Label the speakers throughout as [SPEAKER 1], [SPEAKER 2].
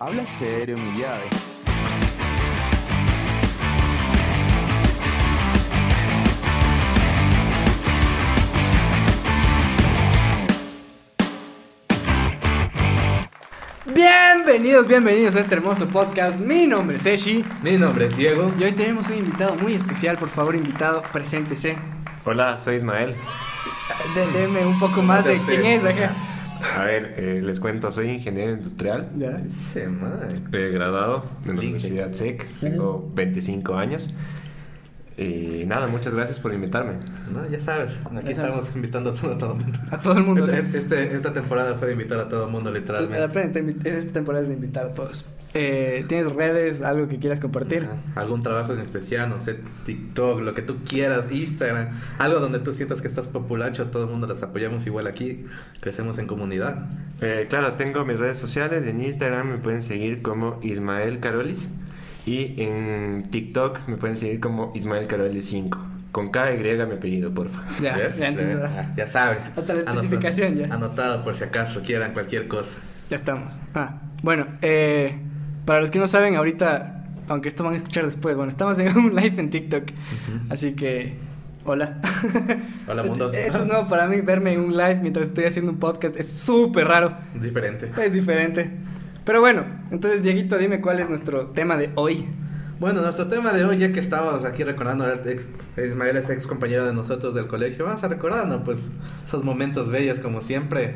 [SPEAKER 1] Habla serio, mi llave.
[SPEAKER 2] Bienvenidos, bienvenidos a este hermoso podcast. Mi nombre es Eshi
[SPEAKER 3] Mi nombre es Diego.
[SPEAKER 2] y hoy tenemos un invitado muy especial. Por favor, invitado, preséntese.
[SPEAKER 4] Hola, soy Ismael.
[SPEAKER 2] De- deme un poco más de quién es. ajá.
[SPEAKER 4] A ver, eh, les cuento, soy ingeniero industrial,
[SPEAKER 2] Ya.
[SPEAKER 3] Se
[SPEAKER 4] eh, graduado de la. Universidad SEC, tengo 25 años. Y nada, muchas gracias por invitarme.
[SPEAKER 3] No, ya sabes. Aquí estamos invitando a todo, a todo el mundo.
[SPEAKER 2] A todo el mundo.
[SPEAKER 3] Este- este- esta temporada fue de invitar a todo el mundo, literalmente.
[SPEAKER 2] de esta temporada es de invitar a todos. Eh, ¿Tienes redes, algo que quieras compartir?
[SPEAKER 3] Ajá. Algún trabajo en especial, no sé, TikTok, lo que tú quieras, Instagram, algo donde tú sientas que estás populacho, todo el mundo las apoyamos igual aquí, crecemos en comunidad.
[SPEAKER 4] Eh, claro, tengo mis redes sociales, en Instagram me pueden seguir como Ismael Carolis y en TikTok me pueden seguir como Ismael Carolis 5. Con K y mi apellido, porfa.
[SPEAKER 2] Ya,
[SPEAKER 3] ¿Ves?
[SPEAKER 2] ya, entonces,
[SPEAKER 3] Eh,
[SPEAKER 2] ah,
[SPEAKER 3] ya saben.
[SPEAKER 2] Hasta la especificación, ya.
[SPEAKER 3] Anotado por si acaso quieran cualquier cosa.
[SPEAKER 2] ya estamos. Ah, bueno, eh, para los que no saben, ahorita, aunque esto van a escuchar después, bueno, estamos en un live en TikTok. Así que, hola.
[SPEAKER 3] Hola, mundo.
[SPEAKER 2] Esto es nuevo para mí, verme en un live mientras estoy haciendo un podcast. Es súper raro.
[SPEAKER 3] Diferente.
[SPEAKER 2] Es diferente. Pero bueno, entonces, Dieguito, dime cuál es nuestro tema de hoy.
[SPEAKER 3] Bueno, nuestro tema de hoy, ya que estábamos aquí recordando, el ex, Ismael es ex compañero de nosotros del colegio, vamos a recordarnos pues esos momentos bellos como siempre.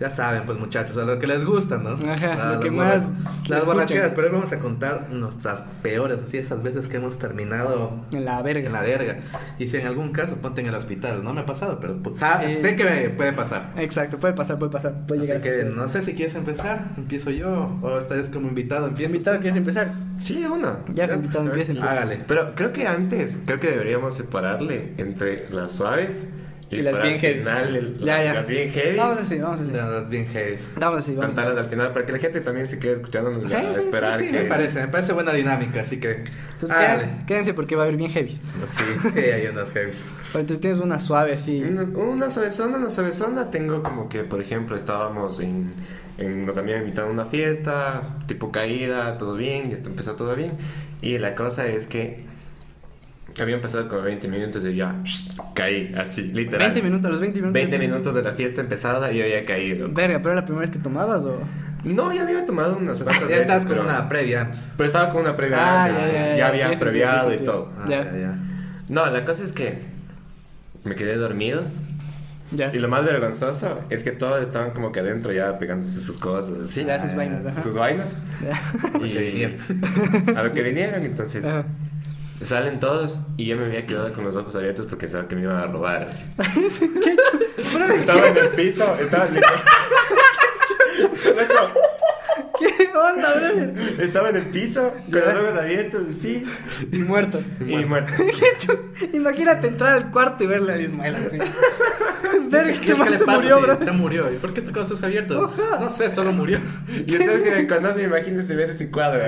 [SPEAKER 3] Ya saben, pues muchachos, a lo que les gusta, ¿no?
[SPEAKER 2] Ajá,
[SPEAKER 3] A
[SPEAKER 2] lo que más
[SPEAKER 3] Las borracheras, pero hoy vamos a contar nuestras peores, así esas veces que hemos terminado
[SPEAKER 2] En la verga.
[SPEAKER 3] en la verga. Y si en algún caso ponte en el hospital, no me ha pasado, pero pues,
[SPEAKER 2] Sí.
[SPEAKER 3] sé que me puede pasar.
[SPEAKER 2] Exacto, puede pasar, puede pasar. Puede
[SPEAKER 3] Así
[SPEAKER 2] llegar a
[SPEAKER 3] que
[SPEAKER 2] suceder.
[SPEAKER 3] no sé si quieres empezar, empiezo yo, o esta vez como invitado, empiezo.
[SPEAKER 2] Invitado, ¿quieres empezar?
[SPEAKER 4] Sí, una.
[SPEAKER 2] Ya,
[SPEAKER 3] Ya,
[SPEAKER 2] invitado,
[SPEAKER 4] pues,
[SPEAKER 2] empieza. empieza.
[SPEAKER 3] Hágale.
[SPEAKER 4] Pero creo que antes, creo que deberíamos separarle entre las suaves y,
[SPEAKER 2] Y las bien
[SPEAKER 4] el-
[SPEAKER 2] Ya, ya.
[SPEAKER 4] las bien heavy.
[SPEAKER 2] Vamos así, vamos así.
[SPEAKER 3] Ya, das bien heavy.
[SPEAKER 2] Vamos así, vamos
[SPEAKER 4] Cantarlas
[SPEAKER 2] así.
[SPEAKER 4] al final para que la gente también se quede escuchándonos
[SPEAKER 2] Sí,
[SPEAKER 4] a
[SPEAKER 2] sí, sí,
[SPEAKER 4] esperar
[SPEAKER 3] Sí,
[SPEAKER 4] que
[SPEAKER 3] me parece, me parece buena dinámica, así que.
[SPEAKER 2] Entonces,
[SPEAKER 3] hágale.
[SPEAKER 2] quédense, quédense porque va a haber bien heavy.
[SPEAKER 3] Sí, sí, hay unas heavies.
[SPEAKER 2] Pero entonces tienes una suave así.
[SPEAKER 4] Una, una suavezona, una suavezona tengo como que, por ejemplo, estábamos en, en nos habían invitado a una fiesta, tipo caída, todo bien, y empezó todo bien. Y la cosa es que habían pasado como 20 minutos y ya caí, así, literal.
[SPEAKER 2] 20 minutos, los 20 minutos.
[SPEAKER 4] 20 minutos de la fiesta empezada y yo había caído.
[SPEAKER 2] Verga, pero era la primera vez que tomabas o.
[SPEAKER 4] No, ya había tomado unas cuantas
[SPEAKER 3] Ya
[SPEAKER 4] veces,
[SPEAKER 3] estás con
[SPEAKER 4] pero,
[SPEAKER 3] una previa
[SPEAKER 4] pero estaba con una previa,
[SPEAKER 2] Ah,
[SPEAKER 4] ya,
[SPEAKER 2] ya, ya, ya,
[SPEAKER 4] ya había
[SPEAKER 2] sentido,
[SPEAKER 4] previado y todo.
[SPEAKER 3] Ah,
[SPEAKER 2] Ya.
[SPEAKER 3] ya, ya.
[SPEAKER 4] No, la cosa es que me quedé dormido.
[SPEAKER 2] Ya.
[SPEAKER 4] Y lo más vergonzoso es que todos estaban como que adentro ya pegándose sus cosas así.
[SPEAKER 2] Ya, sus vainas, ajá.
[SPEAKER 4] Sus vainas.
[SPEAKER 2] Ya.
[SPEAKER 4] Y
[SPEAKER 3] que vinieron.
[SPEAKER 4] A lo que vinieron, entonces
[SPEAKER 2] Ajá.
[SPEAKER 4] Salen todos y yo me había quedado con los ojos abiertos porque sabía que me iban a robar así.
[SPEAKER 2] Brother,
[SPEAKER 4] Estaba en el piso, estaba en el... Loco,
[SPEAKER 2] ¿Qué onda, brother?
[SPEAKER 4] estaba en el piso con los ojos abiertos, sí,
[SPEAKER 2] Y muerto.
[SPEAKER 4] y muerto.
[SPEAKER 2] ¿Qué chu- Imagínate entrar al cuarto y verle a Ismael así. Verga,
[SPEAKER 3] ¿Qué,
[SPEAKER 2] ¿qué
[SPEAKER 3] qué
[SPEAKER 2] más
[SPEAKER 3] le
[SPEAKER 2] se
[SPEAKER 3] pasa?
[SPEAKER 2] murió,
[SPEAKER 3] Sí? Ya murió. ¿Y por qué está con los ojos abiertos? No sé, solo murió.
[SPEAKER 4] Y ustedes que me conocen, imagínense ver ese cuadro.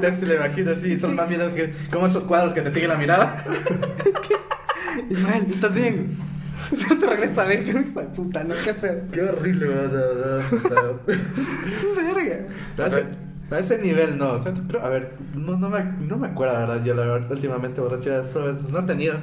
[SPEAKER 3] Ya se le imagino así, son más miedos que como esos cuadros que te siguen la mirada.
[SPEAKER 2] Ismael, ¿estás bien? Se te regresa a ver, qué hijo de puta, ¿no? Qué feo.
[SPEAKER 3] Qué horrible,
[SPEAKER 2] Verga.
[SPEAKER 3] A ese, a ese nivel no, o sea, creo- a ver, no, no, me, no me acuerdo la verdad, yo la verdad, últimamente borracheras suaves no he tenido.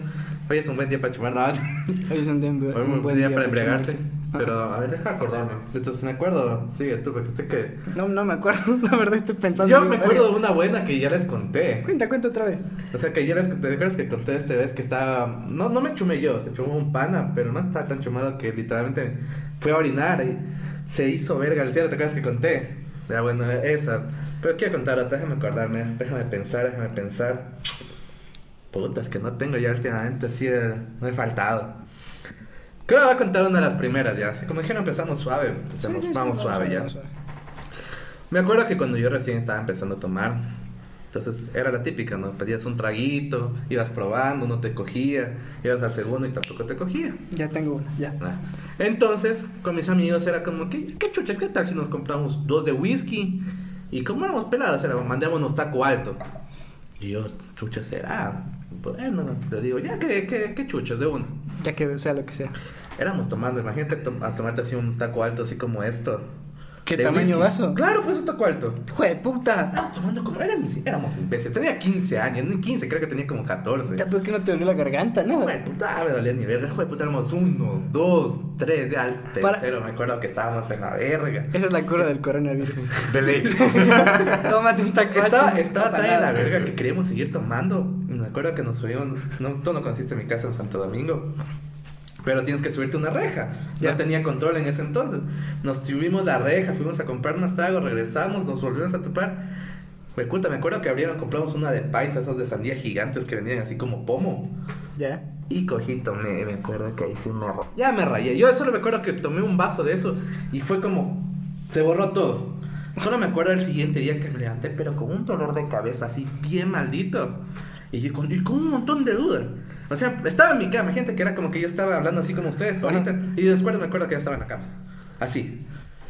[SPEAKER 3] Hoy es un buen día para chumar, no,
[SPEAKER 2] Hoy es un, día-
[SPEAKER 3] hoy
[SPEAKER 2] un
[SPEAKER 3] un
[SPEAKER 2] buen
[SPEAKER 3] día para embriagarse.
[SPEAKER 2] chumarse.
[SPEAKER 3] Pero, a ver, deja acordarme. Entonces, me acuerdo, sigue tú, porque sé que...
[SPEAKER 2] No, no me acuerdo, la verdad estoy pensando.
[SPEAKER 3] Yo me acuerdo de una buena que ya les conté.
[SPEAKER 2] Cuenta, cuenta otra vez.
[SPEAKER 3] O sea, que ya les ¿te acuerdas que conté esta vez que estaba... No, no me chumé yo, se chumó un pana, pero no estaba tan chumado que literalmente fue a orinar y se hizo verga al cielo, ¿te acuerdas que conté? Ya, bueno, esa. Pero quiero contar otra, déjame acordarme, déjame pensar, déjame pensar. Putas, que no tengo ya últimamente, así de... No he faltado. Creo que voy a contar una de las primeras ya. Así como dijeron, empezamos suave. Entonces,
[SPEAKER 2] Sí, sí, sí,
[SPEAKER 3] vamos suave ya.
[SPEAKER 2] vamos suave.
[SPEAKER 3] Me acuerdo que cuando yo recién estaba empezando a tomar, entonces era la típica, ¿no? Pedías un traguito, ibas probando, no te cogía, ibas al segundo y tampoco te cogía.
[SPEAKER 2] Ya tengo una, ya.
[SPEAKER 3] Ah. Entonces, con mis amigos era como, ¿qué, qué chuchas? ¿Qué tal si nos compramos dos de whisky? Y como éramos pelados, era, mandémonos taco alto. Y yo, chucha, será. Bueno, le digo, ya, ¿qué, qué, qué chuchas de uno?
[SPEAKER 2] Ya que sea lo que sea.
[SPEAKER 3] Éramos tomando, imagínate a tomarte así un taco alto, así como esto.
[SPEAKER 2] ¿Qué
[SPEAKER 3] de
[SPEAKER 2] tamaño
[SPEAKER 3] whisky.
[SPEAKER 2] vaso?
[SPEAKER 3] Claro, pues otro cuarto.
[SPEAKER 2] Hijo de puta.
[SPEAKER 3] Estábamos tomando como. Éramos, éramos imbéciles. Tenía 15 años, ni 15, creo que tenía como 14.
[SPEAKER 2] Ya, ¿Por qué no te dolió la garganta? Nada.
[SPEAKER 3] de puta, me dolía ni verga. Hijo de puta, éramos uno, dos, tres. Ya al
[SPEAKER 2] Para-
[SPEAKER 3] tercero me acuerdo que estábamos en la verga.
[SPEAKER 2] Esa es la cura del coronavirus.
[SPEAKER 4] De ley.
[SPEAKER 2] Tómate un tacuache.
[SPEAKER 3] Estaba,
[SPEAKER 2] no
[SPEAKER 3] estaba tan en la verga que queríamos seguir tomando. Me acuerdo que nos subimos. No, tú no conociste mi casa en Santo Domingo. Pero tienes que subirte una reja.
[SPEAKER 2] Ya.
[SPEAKER 3] Tenía control en ese entonces. Nos subimos la reja, fuimos a comprar unos tragos, regresamos, nos volvimos a topar. Puta, me acuerdo que abrieron, compramos una de paisa, esas de sandía gigantes que venían así como pomo.
[SPEAKER 2] Ya.
[SPEAKER 3] Y cogí, tomé, me acuerdo que ahí sí me Ya me rayé. Yo solo me acuerdo que tomé un vaso de eso y fue como. Se borró todo. Solo me acuerdo el siguiente día que me levanté, pero con un dolor de cabeza así bien maldito. Y, con, y con un montón de dudas. O sea, estaba en mi cama, gente que era como que yo estaba hablando así como ustedes ahorita. Y después me acuerdo que ya estaba en la cama. Así.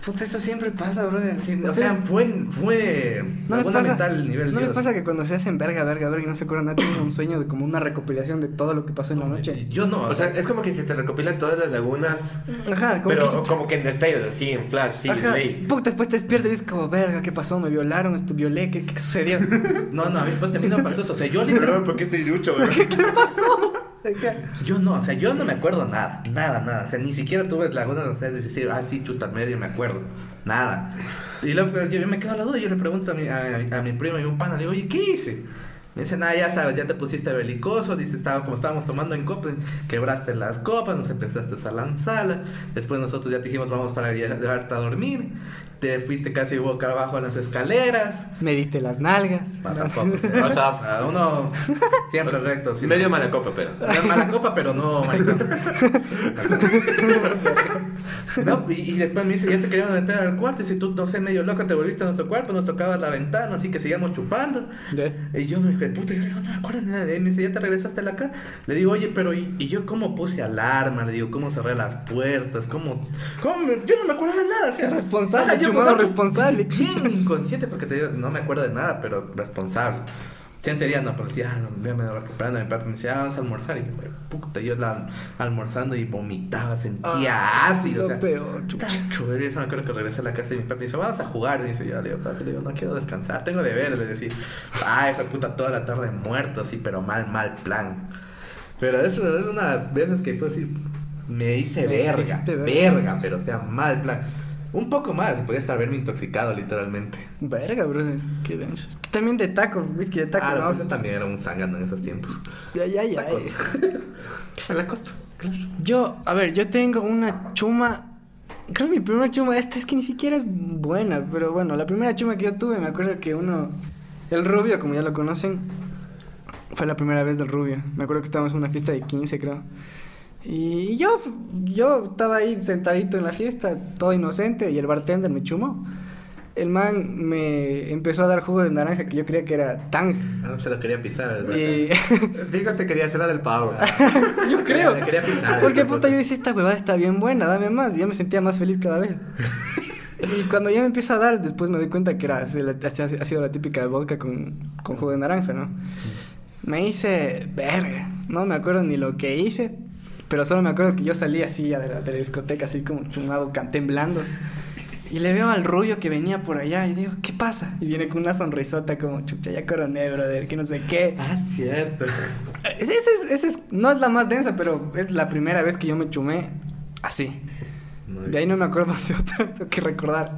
[SPEAKER 2] Puta, eso siempre pasa, brother.
[SPEAKER 3] Sí, o sea, fue. fue
[SPEAKER 2] ¿No les, pasa,
[SPEAKER 3] mental nivel
[SPEAKER 2] ¿No les
[SPEAKER 3] Dios.
[SPEAKER 2] pasa que cuando se hacen verga, verga, verga y no se acuerdan nada, tienen un sueño de como una recopilación de todo lo que pasó en la noche?
[SPEAKER 3] Yo no,
[SPEAKER 4] O sea, es como que se te recopilan todas las lagunas,
[SPEAKER 2] Ajá, como
[SPEAKER 4] pero
[SPEAKER 2] que...
[SPEAKER 4] como que en destellos, así, en flash, sí,
[SPEAKER 2] Ajá,
[SPEAKER 4] ley.
[SPEAKER 2] puta, después te despiertas y dices como, verga, ¿qué pasó? ¿Me violaron? ¿Esto violé? ¿Qué, qué sucedió?
[SPEAKER 3] no, no, a mí, pues, a mí no me pasó eso. O sea, yo literalmente.
[SPEAKER 4] ¿por qué estoy lucho, bro?
[SPEAKER 3] Yo no, o sea, yo no me acuerdo nada, nada, nada. O sea, ni siquiera tuve lagunas, o sea, de decir, ah, sí, chuta, medio me acuerdo. Nada. Y luego yo me quedo la duda yo le pregunto a mi, a, a mi primo y un pana, le digo, oye, ¿qué hice? Me dice, nada, ya sabes, ya te pusiste belicoso, dice, estaba, como estábamos tomando en copas, quebraste las copas, nos empezaste a lanzar, después nosotros ya te dijimos, vamos para llevarte a dormir, te fuiste casi boca abajo en las escaleras,
[SPEAKER 2] Me diste las nalgas.
[SPEAKER 3] no, tampoco, o sea, uno siempre recto. sí.
[SPEAKER 4] Medio mala copa, pero.
[SPEAKER 3] No es mala copa, pero no, maricón. No, y, y después me dice, ya te queríamos meter al cuarto. Y si tú, no sé, medio loco, te volviste a nuestro cuarto, nos tocabas la ventana, así que seguíamos chupando.
[SPEAKER 2] ¿De?
[SPEAKER 3] Y yo me dije, puta, yo le digo, no me acuerdo de nada de él. Me dice, ya te regresaste a la casa. Le digo, oye, pero ¿y, y yo cómo puse alarma? Le digo, ¿cómo cerré las puertas? ¿Cómo? ¿Cómo me- Yo no me acuerdo de nada. O sea,
[SPEAKER 2] Responsable,
[SPEAKER 3] yo como-
[SPEAKER 2] responsable.
[SPEAKER 3] Bien inconsciente, porque te digo, no me acuerdo de nada, pero responsable. Siguiente día no, pero decía, ah, no, me voy recuperando. Mi papá me decía, ah, vamos a almorzar. Y yo, puta, yo la, almorzando y vomitaba, sentía
[SPEAKER 2] Ah,
[SPEAKER 3] ácido.
[SPEAKER 2] lo
[SPEAKER 3] o sea,
[SPEAKER 2] peor, chucha.
[SPEAKER 3] Tacho, y eso me acuerdo que regresé a la casa y mi papá me dice, vamos a jugar. Y dice, yo le digo, papi, le digo, no quiero descansar, tengo deberes. Le decía, ay, fue puta, toda la tarde muerto, así, pero mal, mal plan. Pero eso es una de las veces que puedo decir, me hice
[SPEAKER 2] Me
[SPEAKER 3] verga, verga,
[SPEAKER 2] verga.
[SPEAKER 3] pero o sea, mal plan. Un poco más, y podía estar haberme intoxicado, literalmente.
[SPEAKER 2] Verga, brother. Qué denso. También de taco, whisky de taco,
[SPEAKER 3] ah,
[SPEAKER 2] ¿no?
[SPEAKER 3] pues yo también era un zángano en esos tiempos.
[SPEAKER 2] Ya, ya, ya.
[SPEAKER 3] A la costa, claro.
[SPEAKER 2] Yo, a ver, yo tengo una chuma. Creo que mi primera chuma, esta es que ni siquiera es buena, pero bueno, la primera chuma que yo tuve, me acuerdo que uno, el rubio, como ya lo conocen, fue la primera vez del rubio. Me acuerdo que estábamos en una fiesta de 15, creo. Y yo, yo estaba ahí sentadito en la fiesta, todo inocente, y el bartender me chumó. El man me empezó a dar jugo de naranja que yo creía que era tang.
[SPEAKER 3] Ah, No se lo quería pisar, ¿verdad?
[SPEAKER 2] Y
[SPEAKER 4] Fíjate, quería hacer la del pavo.
[SPEAKER 2] yo creo.
[SPEAKER 3] Le quería pisar.
[SPEAKER 2] Porque puta, yo decía, esta huevada está bien buena, dame más. Y ya me sentía más feliz cada vez. y cuando ya me empieza a dar, después me doy cuenta que era, ha sido la típica vodka con, con jugo de naranja, ¿no? Me hice, verga, no me acuerdo ni lo que hice, pero solo me acuerdo que yo salí así de la, de la discoteca, así como chumado, temblando. Y le veo al rubio que venía por allá y digo, ¿qué pasa? Y viene con una sonrisota como, chucha, ya coroné, brother, que no sé qué.
[SPEAKER 3] Ah, cierto.
[SPEAKER 2] Ese, ese es, ese es- no es la más densa, pero es la primera vez que yo me chumé así. De ahí no me acuerdo de otra, tengo que recordar.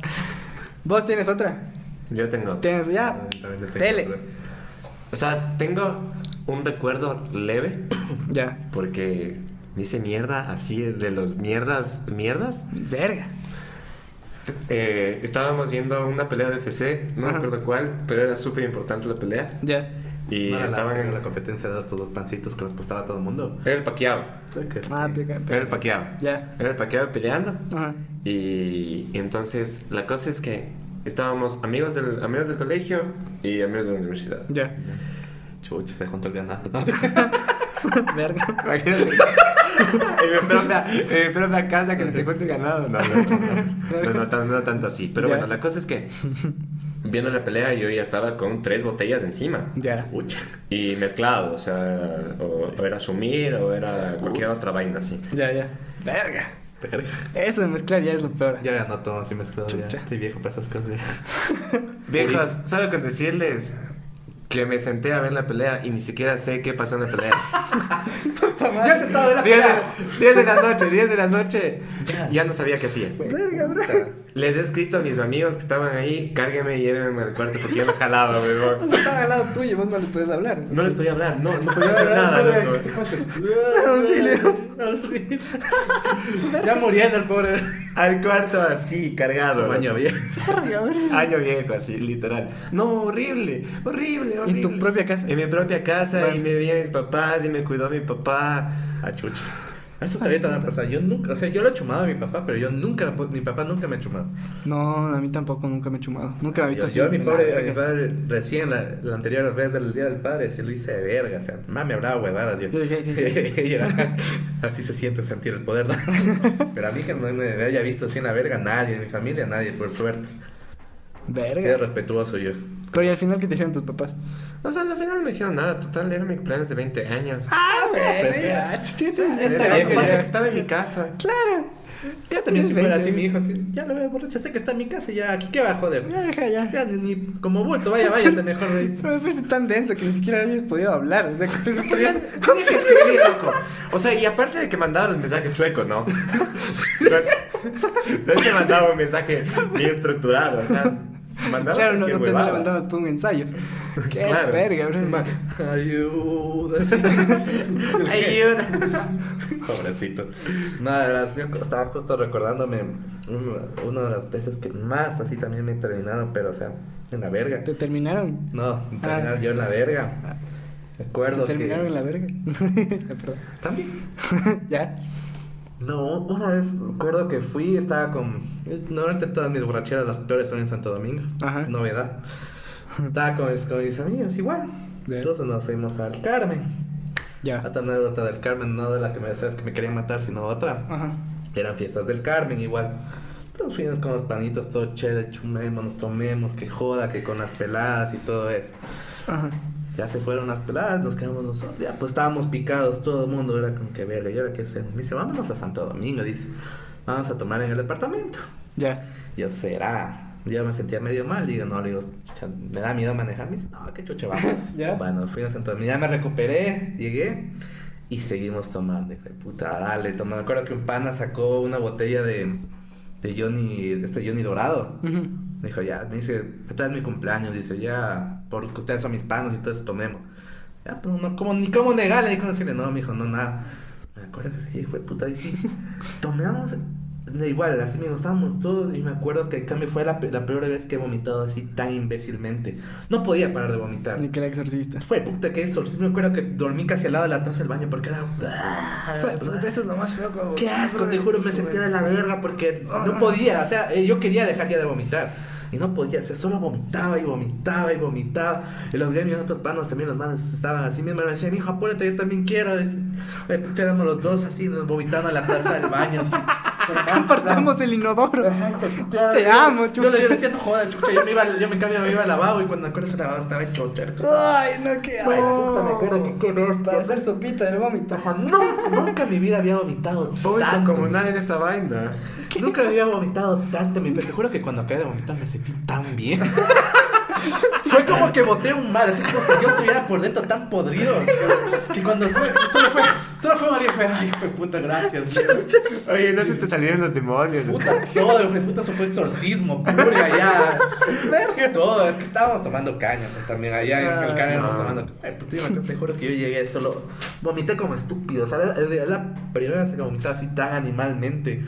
[SPEAKER 2] ¿Vos tienes otra?
[SPEAKER 4] Yo tengo.
[SPEAKER 2] Tienes ya.
[SPEAKER 3] También le tengo
[SPEAKER 2] Dele.
[SPEAKER 3] otra.
[SPEAKER 4] O sea, tengo un recuerdo leve
[SPEAKER 2] Ya.
[SPEAKER 4] porque me hice mierda así de los mierdas, mierdas.
[SPEAKER 2] Verga.
[SPEAKER 4] Eh, estábamos viendo una pelea de FC, no me
[SPEAKER 2] Ajá.
[SPEAKER 4] acuerdo cuál, pero era súper importante la pelea.
[SPEAKER 2] Ya.
[SPEAKER 4] Y
[SPEAKER 3] No era
[SPEAKER 4] estaban
[SPEAKER 3] la,
[SPEAKER 4] en
[SPEAKER 3] la competencia de estos dos pancitos que nos costaba a todo el mundo.
[SPEAKER 4] Era el paqueado.
[SPEAKER 3] Que
[SPEAKER 2] Ah.
[SPEAKER 4] Era el paqueado.
[SPEAKER 2] Ya.
[SPEAKER 4] Era el paqueado peleando.
[SPEAKER 2] Ajá.
[SPEAKER 4] Y entonces la cosa es que estábamos amigos del, amigos del colegio y amigos de la universidad.
[SPEAKER 2] Ya.
[SPEAKER 3] Chucho, se juntó el ganado.
[SPEAKER 2] Verga.
[SPEAKER 4] Me espero eh, a casa que se te cuente ganado. No, no, no, no, no, tan- no tanto así. Pero
[SPEAKER 2] Ya.
[SPEAKER 4] bueno, la cosa es que viendo la pelea yo ya estaba con tres botellas encima.
[SPEAKER 2] Ya.
[SPEAKER 4] Y mezclado, o sea, o, o era sumir o era cualquier otra vaina así.
[SPEAKER 2] Ya, ya. Verga. Eso de mezclar ya es lo peor.
[SPEAKER 3] Ya, ya no tomo así mezclado, ya. Estoy viejo para esas cosas.
[SPEAKER 4] Viejos, ¿sabe con decirles que me senté a ver la pelea y ni siquiera sé qué pasó en la pelea?
[SPEAKER 3] Ya sentado de la
[SPEAKER 4] 10
[SPEAKER 3] pelea.
[SPEAKER 4] de, 10 de la noche, 10 de la noche. Ya no sabía qué hacía.
[SPEAKER 2] Verga, bro.
[SPEAKER 4] Les he escrito a mis amigos que estaban ahí, cárguenme y llévenme al cuarto porque ya me jalaba,
[SPEAKER 2] O
[SPEAKER 4] weón.
[SPEAKER 2] sea, estaba al lado tuyo vos no les puedes hablar.
[SPEAKER 4] No les podía hablar, no, no podía hacer nada.
[SPEAKER 2] Auxilio.
[SPEAKER 3] Ya muriendo el pobre.
[SPEAKER 4] Al cuarto así, cargado.
[SPEAKER 2] Verga, bro.
[SPEAKER 4] Año viejo, así, literal. No, horrible, horrible, horrible.
[SPEAKER 2] En tu propia casa.
[SPEAKER 4] En mi propia casa,
[SPEAKER 2] Bueno.
[SPEAKER 4] y me veían mis papás, y me cuidó mi papá.
[SPEAKER 3] Ah, chucha. Eso también te va a pasar. Yo nunca, o sea, yo lo he chumado a mi papá, pero yo nunca, mi papá nunca me ha chumado.
[SPEAKER 2] No, a mí tampoco, nunca me he chumado. Nunca me he visto
[SPEAKER 3] Yo,
[SPEAKER 2] así.
[SPEAKER 3] yo a mi
[SPEAKER 2] me
[SPEAKER 3] pobre, a mi padre, recién la, la anterior vez del Día del Padre, se lo hice de verga, o sea, más me hablaba huevadas, yo. Así se siente sentir el poder, ¿no? Pero a mí que no me haya visto así en la verga, nadie, de mi familia, nadie, por suerte.
[SPEAKER 2] Verga.
[SPEAKER 3] respetuoso yo.
[SPEAKER 2] Pero y al final, ¿qué te dijeron tus papás?
[SPEAKER 4] O sea, al final no me dijeron nada, total, era mi cumpleaños de 20 años.
[SPEAKER 2] Ah.
[SPEAKER 4] Era-
[SPEAKER 3] ya.
[SPEAKER 4] Estaba en mi casa.
[SPEAKER 2] Claro.
[SPEAKER 3] Ya también si fuera
[SPEAKER 2] 20,
[SPEAKER 3] así mi hijo, así, ya lo veo borracho, sé que está en mi casa, ya, aquí qué va a joder.
[SPEAKER 2] Ya, ya.
[SPEAKER 3] Ya, ni, ni como bulto, vaya, váyate mejor, güey.
[SPEAKER 2] Pero me parece tan denso que ni siquiera habías podido hablar. O sea, que te escribían.
[SPEAKER 4] Tenía que escribir, loco. O sea, y aparte de que mandaba los mensajes chuecos, ¿no? No es que mandaba un mensaje bien estructurado, o sea, mandaba
[SPEAKER 2] Claro, no, no te no le
[SPEAKER 4] huevada.
[SPEAKER 2] mandabas tú un ensayo. Qué
[SPEAKER 4] Claro.
[SPEAKER 2] verga, bro.
[SPEAKER 3] Ayuda.
[SPEAKER 4] Ayuda.
[SPEAKER 3] Pobrecito. No, de verdad, yo estaba justo recordándome un- una de las veces que más así también me terminaron, pero o sea, en la verga.
[SPEAKER 2] ¿Te terminaron?
[SPEAKER 3] No, terminar
[SPEAKER 2] Ah.
[SPEAKER 3] yo en la verga. Recuerdo
[SPEAKER 2] ¿Te terminaron
[SPEAKER 3] que.
[SPEAKER 2] en la verga? Perdón.
[SPEAKER 3] También.
[SPEAKER 2] ¿Ya?
[SPEAKER 3] No, una vez recuerdo que fui, estaba con. Normalmente todas mis borracheras, las peores son en Santo Domingo.
[SPEAKER 2] Ajá.
[SPEAKER 3] Novedad. Estaba con mis, con mis amigos, igual.
[SPEAKER 2] Ya.
[SPEAKER 3] Entonces nos fuimos al Carmen.
[SPEAKER 2] Ya.
[SPEAKER 3] Otra anécdota del Carmen, no de la que me decías que me querían matar, sino otra.
[SPEAKER 2] Ajá.
[SPEAKER 3] Eran fiestas del Carmen, igual. Entonces fuimos con los panitos, todo chévere, chumemos, nos tomemos, que joda, que con las peladas y todo eso.
[SPEAKER 2] Ajá.
[SPEAKER 3] Ya se fueron las peladas, nos quedamos nosotros. Ya pues estábamos picados, todo el mundo era como que verga. ¿Y ahora qué hacemos? Me dice, vámonos a Santo Domingo, dice. Vamos a tomar en el departamento.
[SPEAKER 2] Ya.
[SPEAKER 3] Yo, será. Yo me sentía medio mal, digo, no, le digo, "Chucha, me da miedo manejar. Me dice, no, qué chucha.
[SPEAKER 2] ¿Ya?
[SPEAKER 3] Bueno, fui a Santo Domingo, ya me recuperé, llegué y seguimos tomando. Hijo de puta, dale, toma. Me acuerdo que un pana sacó una botella de, de Johnny, de este Johnny Dorado. Me dijo, ya, me dice, es mi cumpleaños, dice, ya, porque ustedes son mis panos y todo eso, tomemos. Ya, pero no, como, ni cómo negarle, ni cómo decirle, no, me dijo, no, nada. Me acuerdo que hijo de puta, dice, tomamos, da igual, así mismo, estábamos todos, y me acuerdo que en cambio fue la, la peor vez que he vomitado así tan imbécilmente. No podía parar de vomitar.
[SPEAKER 2] Ni que el exorcista.
[SPEAKER 3] Fue puta que sí me acuerdo que dormí casi al lado de la taza del baño porque era...
[SPEAKER 2] Fue, puta, Eso es lo más feo cuando.
[SPEAKER 3] Qué asco, te juro, me sentía de la verga porque no podía, o sea, eh, yo quería dejar ya de vomitar. Y no podía, o sea, solo vomitaba y vomitaba y vomitaba. Y los días mis otros panos también, los manos estaban así mismo. Me decían, hijo, apúrate, yo también quiero. Oye, pues éramos los dos así, nos vomitando en la taza del baño. así.
[SPEAKER 2] Compartamos el inodoro.
[SPEAKER 3] Claro,
[SPEAKER 2] Te
[SPEAKER 3] yo-
[SPEAKER 2] amo,
[SPEAKER 3] Yo le
[SPEAKER 2] chucha.
[SPEAKER 3] decía, no jodas, chucha. Yo me, iba, yo me cambio, me iba al lavabo y cuando me acuerdo ese lavabo estaba hecho charco.
[SPEAKER 2] Ay, no, qué asco.
[SPEAKER 3] puta, me acuerdo que qué bestia.
[SPEAKER 2] Para hacer sopita del vómito.
[SPEAKER 3] Ajá, no, nunca en mi vida había vomitado
[SPEAKER 4] Vómito
[SPEAKER 3] tanto.
[SPEAKER 4] comunal en esa vaina.
[SPEAKER 3] Nunca me había vomitado tanto en mi vida. Te juro que cuando acabé de vomitar me sentí tan bien. fue como que boté un mal, así como si yo estuviera por dentro tan podrido. Que cuando fue, solo fue, solo fue María fue, ay, hijo de puta, gracias. Dios.
[SPEAKER 4] Oye, no se te salieron los demonios.
[SPEAKER 3] Puta, todo, hijo de puta, eso fue exorcismo, puro allá. Verga, todo. Es que estábamos tomando caña, pues también allá en el caña estábamos
[SPEAKER 4] no.
[SPEAKER 3] tomando. Ay, puta, yo te juro que yo llegué solo. Vomité como estúpido. O sea, era la primera vez que vomitaba así tan animalmente.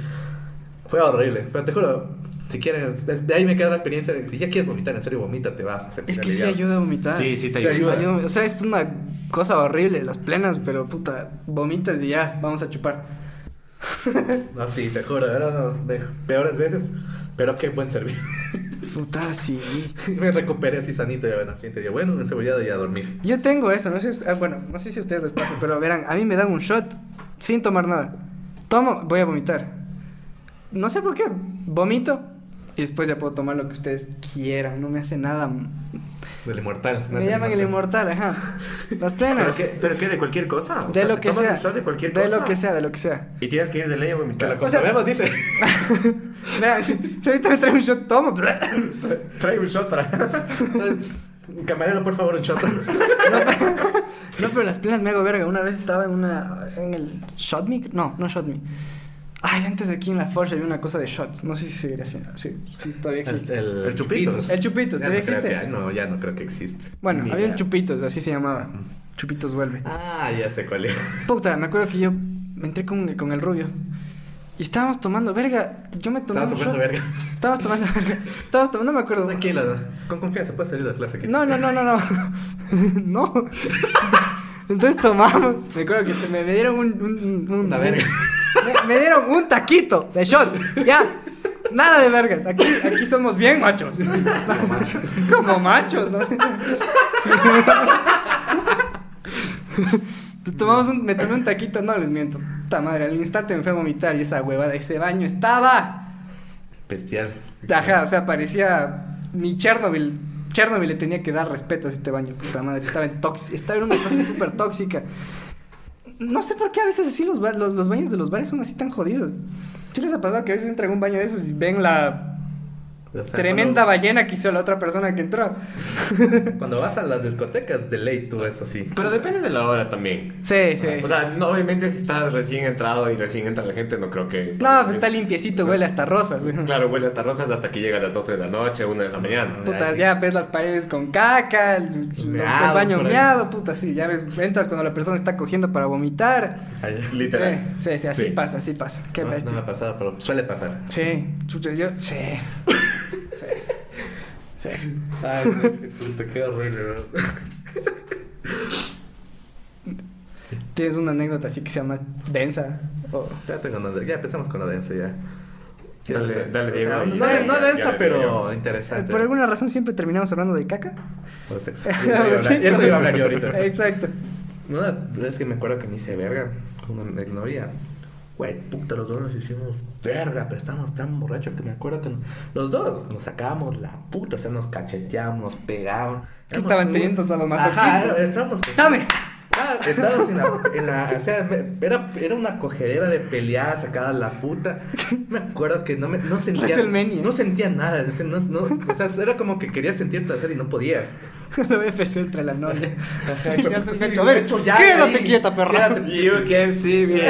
[SPEAKER 3] Fue horrible, pero te juro, si quieren, es- de ahí me queda la experiencia de que si ya quieres vomitar, en serio, vomita, te vas a sentir
[SPEAKER 2] Es que sí ayuda a vomitar.
[SPEAKER 4] Sí, sí te
[SPEAKER 3] Te
[SPEAKER 4] ayuda.
[SPEAKER 2] O sea, es una cosa horrible, las plenas, pero puta, vomitas y ya, vamos a chupar.
[SPEAKER 3] No, sí, te juro, de peores veces, pero qué buen servicio.
[SPEAKER 2] Puta, sí.
[SPEAKER 3] me recuperé así sanito y bueno, siguiente día, bueno, en seguridad y a dormir.
[SPEAKER 2] Yo tengo eso, no sé, si- ah, bueno, no sé si a ustedes les pasa, pero verán, a mí me dan un shot sin tomar nada. Tomo, voy a vomitar. No sé por qué, vomito y después ya puedo tomar lo que ustedes quieran, no me hace nada.
[SPEAKER 3] Del inmortal. no
[SPEAKER 2] Me
[SPEAKER 3] es
[SPEAKER 2] llaman el inmortal, ajá. Las
[SPEAKER 4] ¿Pero
[SPEAKER 2] plenas.
[SPEAKER 4] qué, ¿Pero qué? ¿De cualquier cosa? O
[SPEAKER 2] De
[SPEAKER 4] sea,
[SPEAKER 2] lo
[SPEAKER 4] ¿te
[SPEAKER 2] que sea.
[SPEAKER 4] un shot de cualquier
[SPEAKER 2] De
[SPEAKER 4] cosa?
[SPEAKER 2] lo que sea, de lo que sea.
[SPEAKER 4] Y tienes que ir de ley a vomitar.
[SPEAKER 3] lo
[SPEAKER 2] O sea-
[SPEAKER 3] comprobemos, dice.
[SPEAKER 2] Mira, si ahorita me trae un shot, tomo.
[SPEAKER 4] Trae un shot para...
[SPEAKER 3] Camarero, por favor, un shot.
[SPEAKER 2] No, pero las plenas me hago verga. Una vez estaba en una. en el Shot Me. No, no Shot Me. Ay, antes aquí en la Forge había una cosa de shots. No sé si seguiría así. Sí, sí, todavía existe.
[SPEAKER 3] El,
[SPEAKER 4] El Chupitos.
[SPEAKER 2] El Chupitos,
[SPEAKER 3] Ya
[SPEAKER 2] ¿todavía
[SPEAKER 3] no
[SPEAKER 2] existe?
[SPEAKER 3] que no, ya no creo que existe.
[SPEAKER 2] Bueno,
[SPEAKER 3] Ni
[SPEAKER 2] había un. Chupitos, así se llamaba. Chupitos vuelve.
[SPEAKER 3] Ah, ya sé cuál es.
[SPEAKER 2] Puta, me acuerdo que yo me entré con, con el rubio. Y estábamos tomando verga. Yo me tomé
[SPEAKER 3] Estabas
[SPEAKER 2] un
[SPEAKER 3] tomando verga.
[SPEAKER 2] Estábamos tomando verga. Estábamos tomando, no me acuerdo.
[SPEAKER 3] Tranquilo, con confianza, puedes salir de clase aquí.
[SPEAKER 2] No, no, no, no, no. no. Entonces tomamos. Me acuerdo que te- me dieron un. un- un-
[SPEAKER 3] Una verga.
[SPEAKER 2] Me, me dieron un taquito de shot. Ya. Nada de vergas. Aquí, aquí somos bien machos. Como machos, ¿no? Entonces tomamos un, me tomé un taquito, no les miento. Puta madre, al instante me fui a vomitar y esa huevada, ese baño estaba.
[SPEAKER 3] Bestial.
[SPEAKER 2] Ajá, o sea, parecía mi Chernobyl. Chernobyl le tenía que dar respeto a este baño, puta madre. Estaba en tóxica, estaba en una cosa súper tóxica. No sé por qué a veces así los, los, los baños de los bares son así tan jodidos. ¿Sí les ha pasado que a veces entran a un baño de esos y ven la
[SPEAKER 3] O sea,
[SPEAKER 2] tremenda
[SPEAKER 3] cuando,
[SPEAKER 2] ballena que hizo la otra persona que entró?
[SPEAKER 3] cuando vas a las discotecas, de ley tú es así.
[SPEAKER 4] Pero depende de la hora también.
[SPEAKER 2] Sí, sí.
[SPEAKER 4] O sea, no, obviamente si estás recién entrado y recién entra la gente, no creo que...
[SPEAKER 2] no, pues está limpiecito, huele hasta rosas.
[SPEAKER 4] Claro, huele hasta rosas hasta que llega a las 12 de la noche, 1 de la mañana.
[SPEAKER 2] Puta, ya ves las paredes con caca, el, el
[SPEAKER 3] Meado
[SPEAKER 2] baño meado, puta, sí, ya ves, entras cuando la persona está cogiendo para vomitar.
[SPEAKER 3] Ay,
[SPEAKER 4] Literal.
[SPEAKER 2] Sí, sí, sí, así
[SPEAKER 4] Sí.
[SPEAKER 2] pasa, así pasa. Qué
[SPEAKER 3] no, no
[SPEAKER 2] bestia.
[SPEAKER 3] me ha pasado, pero suele pasar.
[SPEAKER 2] Sí, chucha, yo, sí. sí. Sí.
[SPEAKER 3] Ay, puta, qué horrible, bro.
[SPEAKER 2] ¿Tienes una anécdota así que sea más densa? O-
[SPEAKER 3] Ya tengo una, ya empezamos con la densa ya.
[SPEAKER 4] Dale,
[SPEAKER 3] sea,
[SPEAKER 4] dale,
[SPEAKER 3] o sea, no, no
[SPEAKER 4] ya,
[SPEAKER 3] densa,
[SPEAKER 4] ya,
[SPEAKER 3] pero
[SPEAKER 4] ya.
[SPEAKER 3] interesante.
[SPEAKER 2] Por alguna razón siempre terminamos hablando de caca.
[SPEAKER 3] Sexo. Eso Eso iba a hablar yo ahorita.
[SPEAKER 2] Exacto.
[SPEAKER 3] Una vez que me acuerdo que me hice verga con una exnovia. Güey, puta, los dos nos hicimos verga, pero estábamos tan borrachos que me acuerdo que los dos nos sacábamos la puta, o sea, nos cacheteábamos, nos pegaban.
[SPEAKER 2] ¿Qué estaban teniendo sadomasoquismo?
[SPEAKER 3] Ajá, era- estábamos.
[SPEAKER 2] ¡Dame!
[SPEAKER 3] Ah, estábamos en la, en la- o sea, me- era, era una cogedera de pelear, sacada la puta. Me acuerdo que no me, no sentía, no sentía nada, o sea, no, no- o sea, era como que querías sentir placer y no podías.
[SPEAKER 2] Lo BFC entre la novia.
[SPEAKER 3] Ajá,
[SPEAKER 2] ya se echó, a ver,
[SPEAKER 3] hecho, ya
[SPEAKER 2] quédate
[SPEAKER 3] ahí,
[SPEAKER 2] quieta, perra.
[SPEAKER 3] quédate.
[SPEAKER 4] You can see me.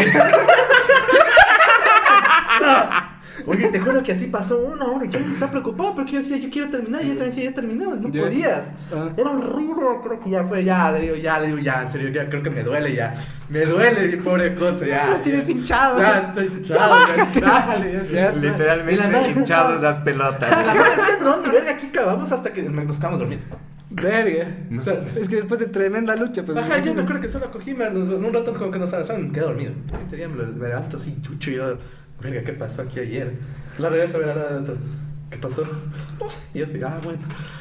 [SPEAKER 3] Oye, te juro que así pasó una hora y yo estaba preocupado porque yo decía, yo quiero terminar, y ella también decía, ya terminamos, no podías.
[SPEAKER 2] Ah.
[SPEAKER 3] Era horrible, creo que ya fue, ya, le digo, ya, le digo, ya, en serio, ya, creo que me duele ya. Me duele, mi pobre cosa, ya.
[SPEAKER 2] Lo tienes hinchado.
[SPEAKER 3] Ya, estoy hinchado, ya, bájale.
[SPEAKER 4] Literalmente
[SPEAKER 3] la
[SPEAKER 4] hinchados las
[SPEAKER 3] la
[SPEAKER 4] pelotas.
[SPEAKER 3] decía, no, ni verga, aquí acabamos hasta que nos quedamos dormidos.
[SPEAKER 2] Verga.
[SPEAKER 3] O sea,
[SPEAKER 2] Es que después de tremenda lucha, pues.
[SPEAKER 3] Ajá, yo me acuerdo que solo cogí, me, un rato como que nos abrazaron, me quedé dormido. Este día me, me levanto así, chucho, y yo, verga, ¿qué pasó aquí ayer? La regreso a ver a la adentro. ¿Qué pasó? No sé. Y yo sí, ah, bueno.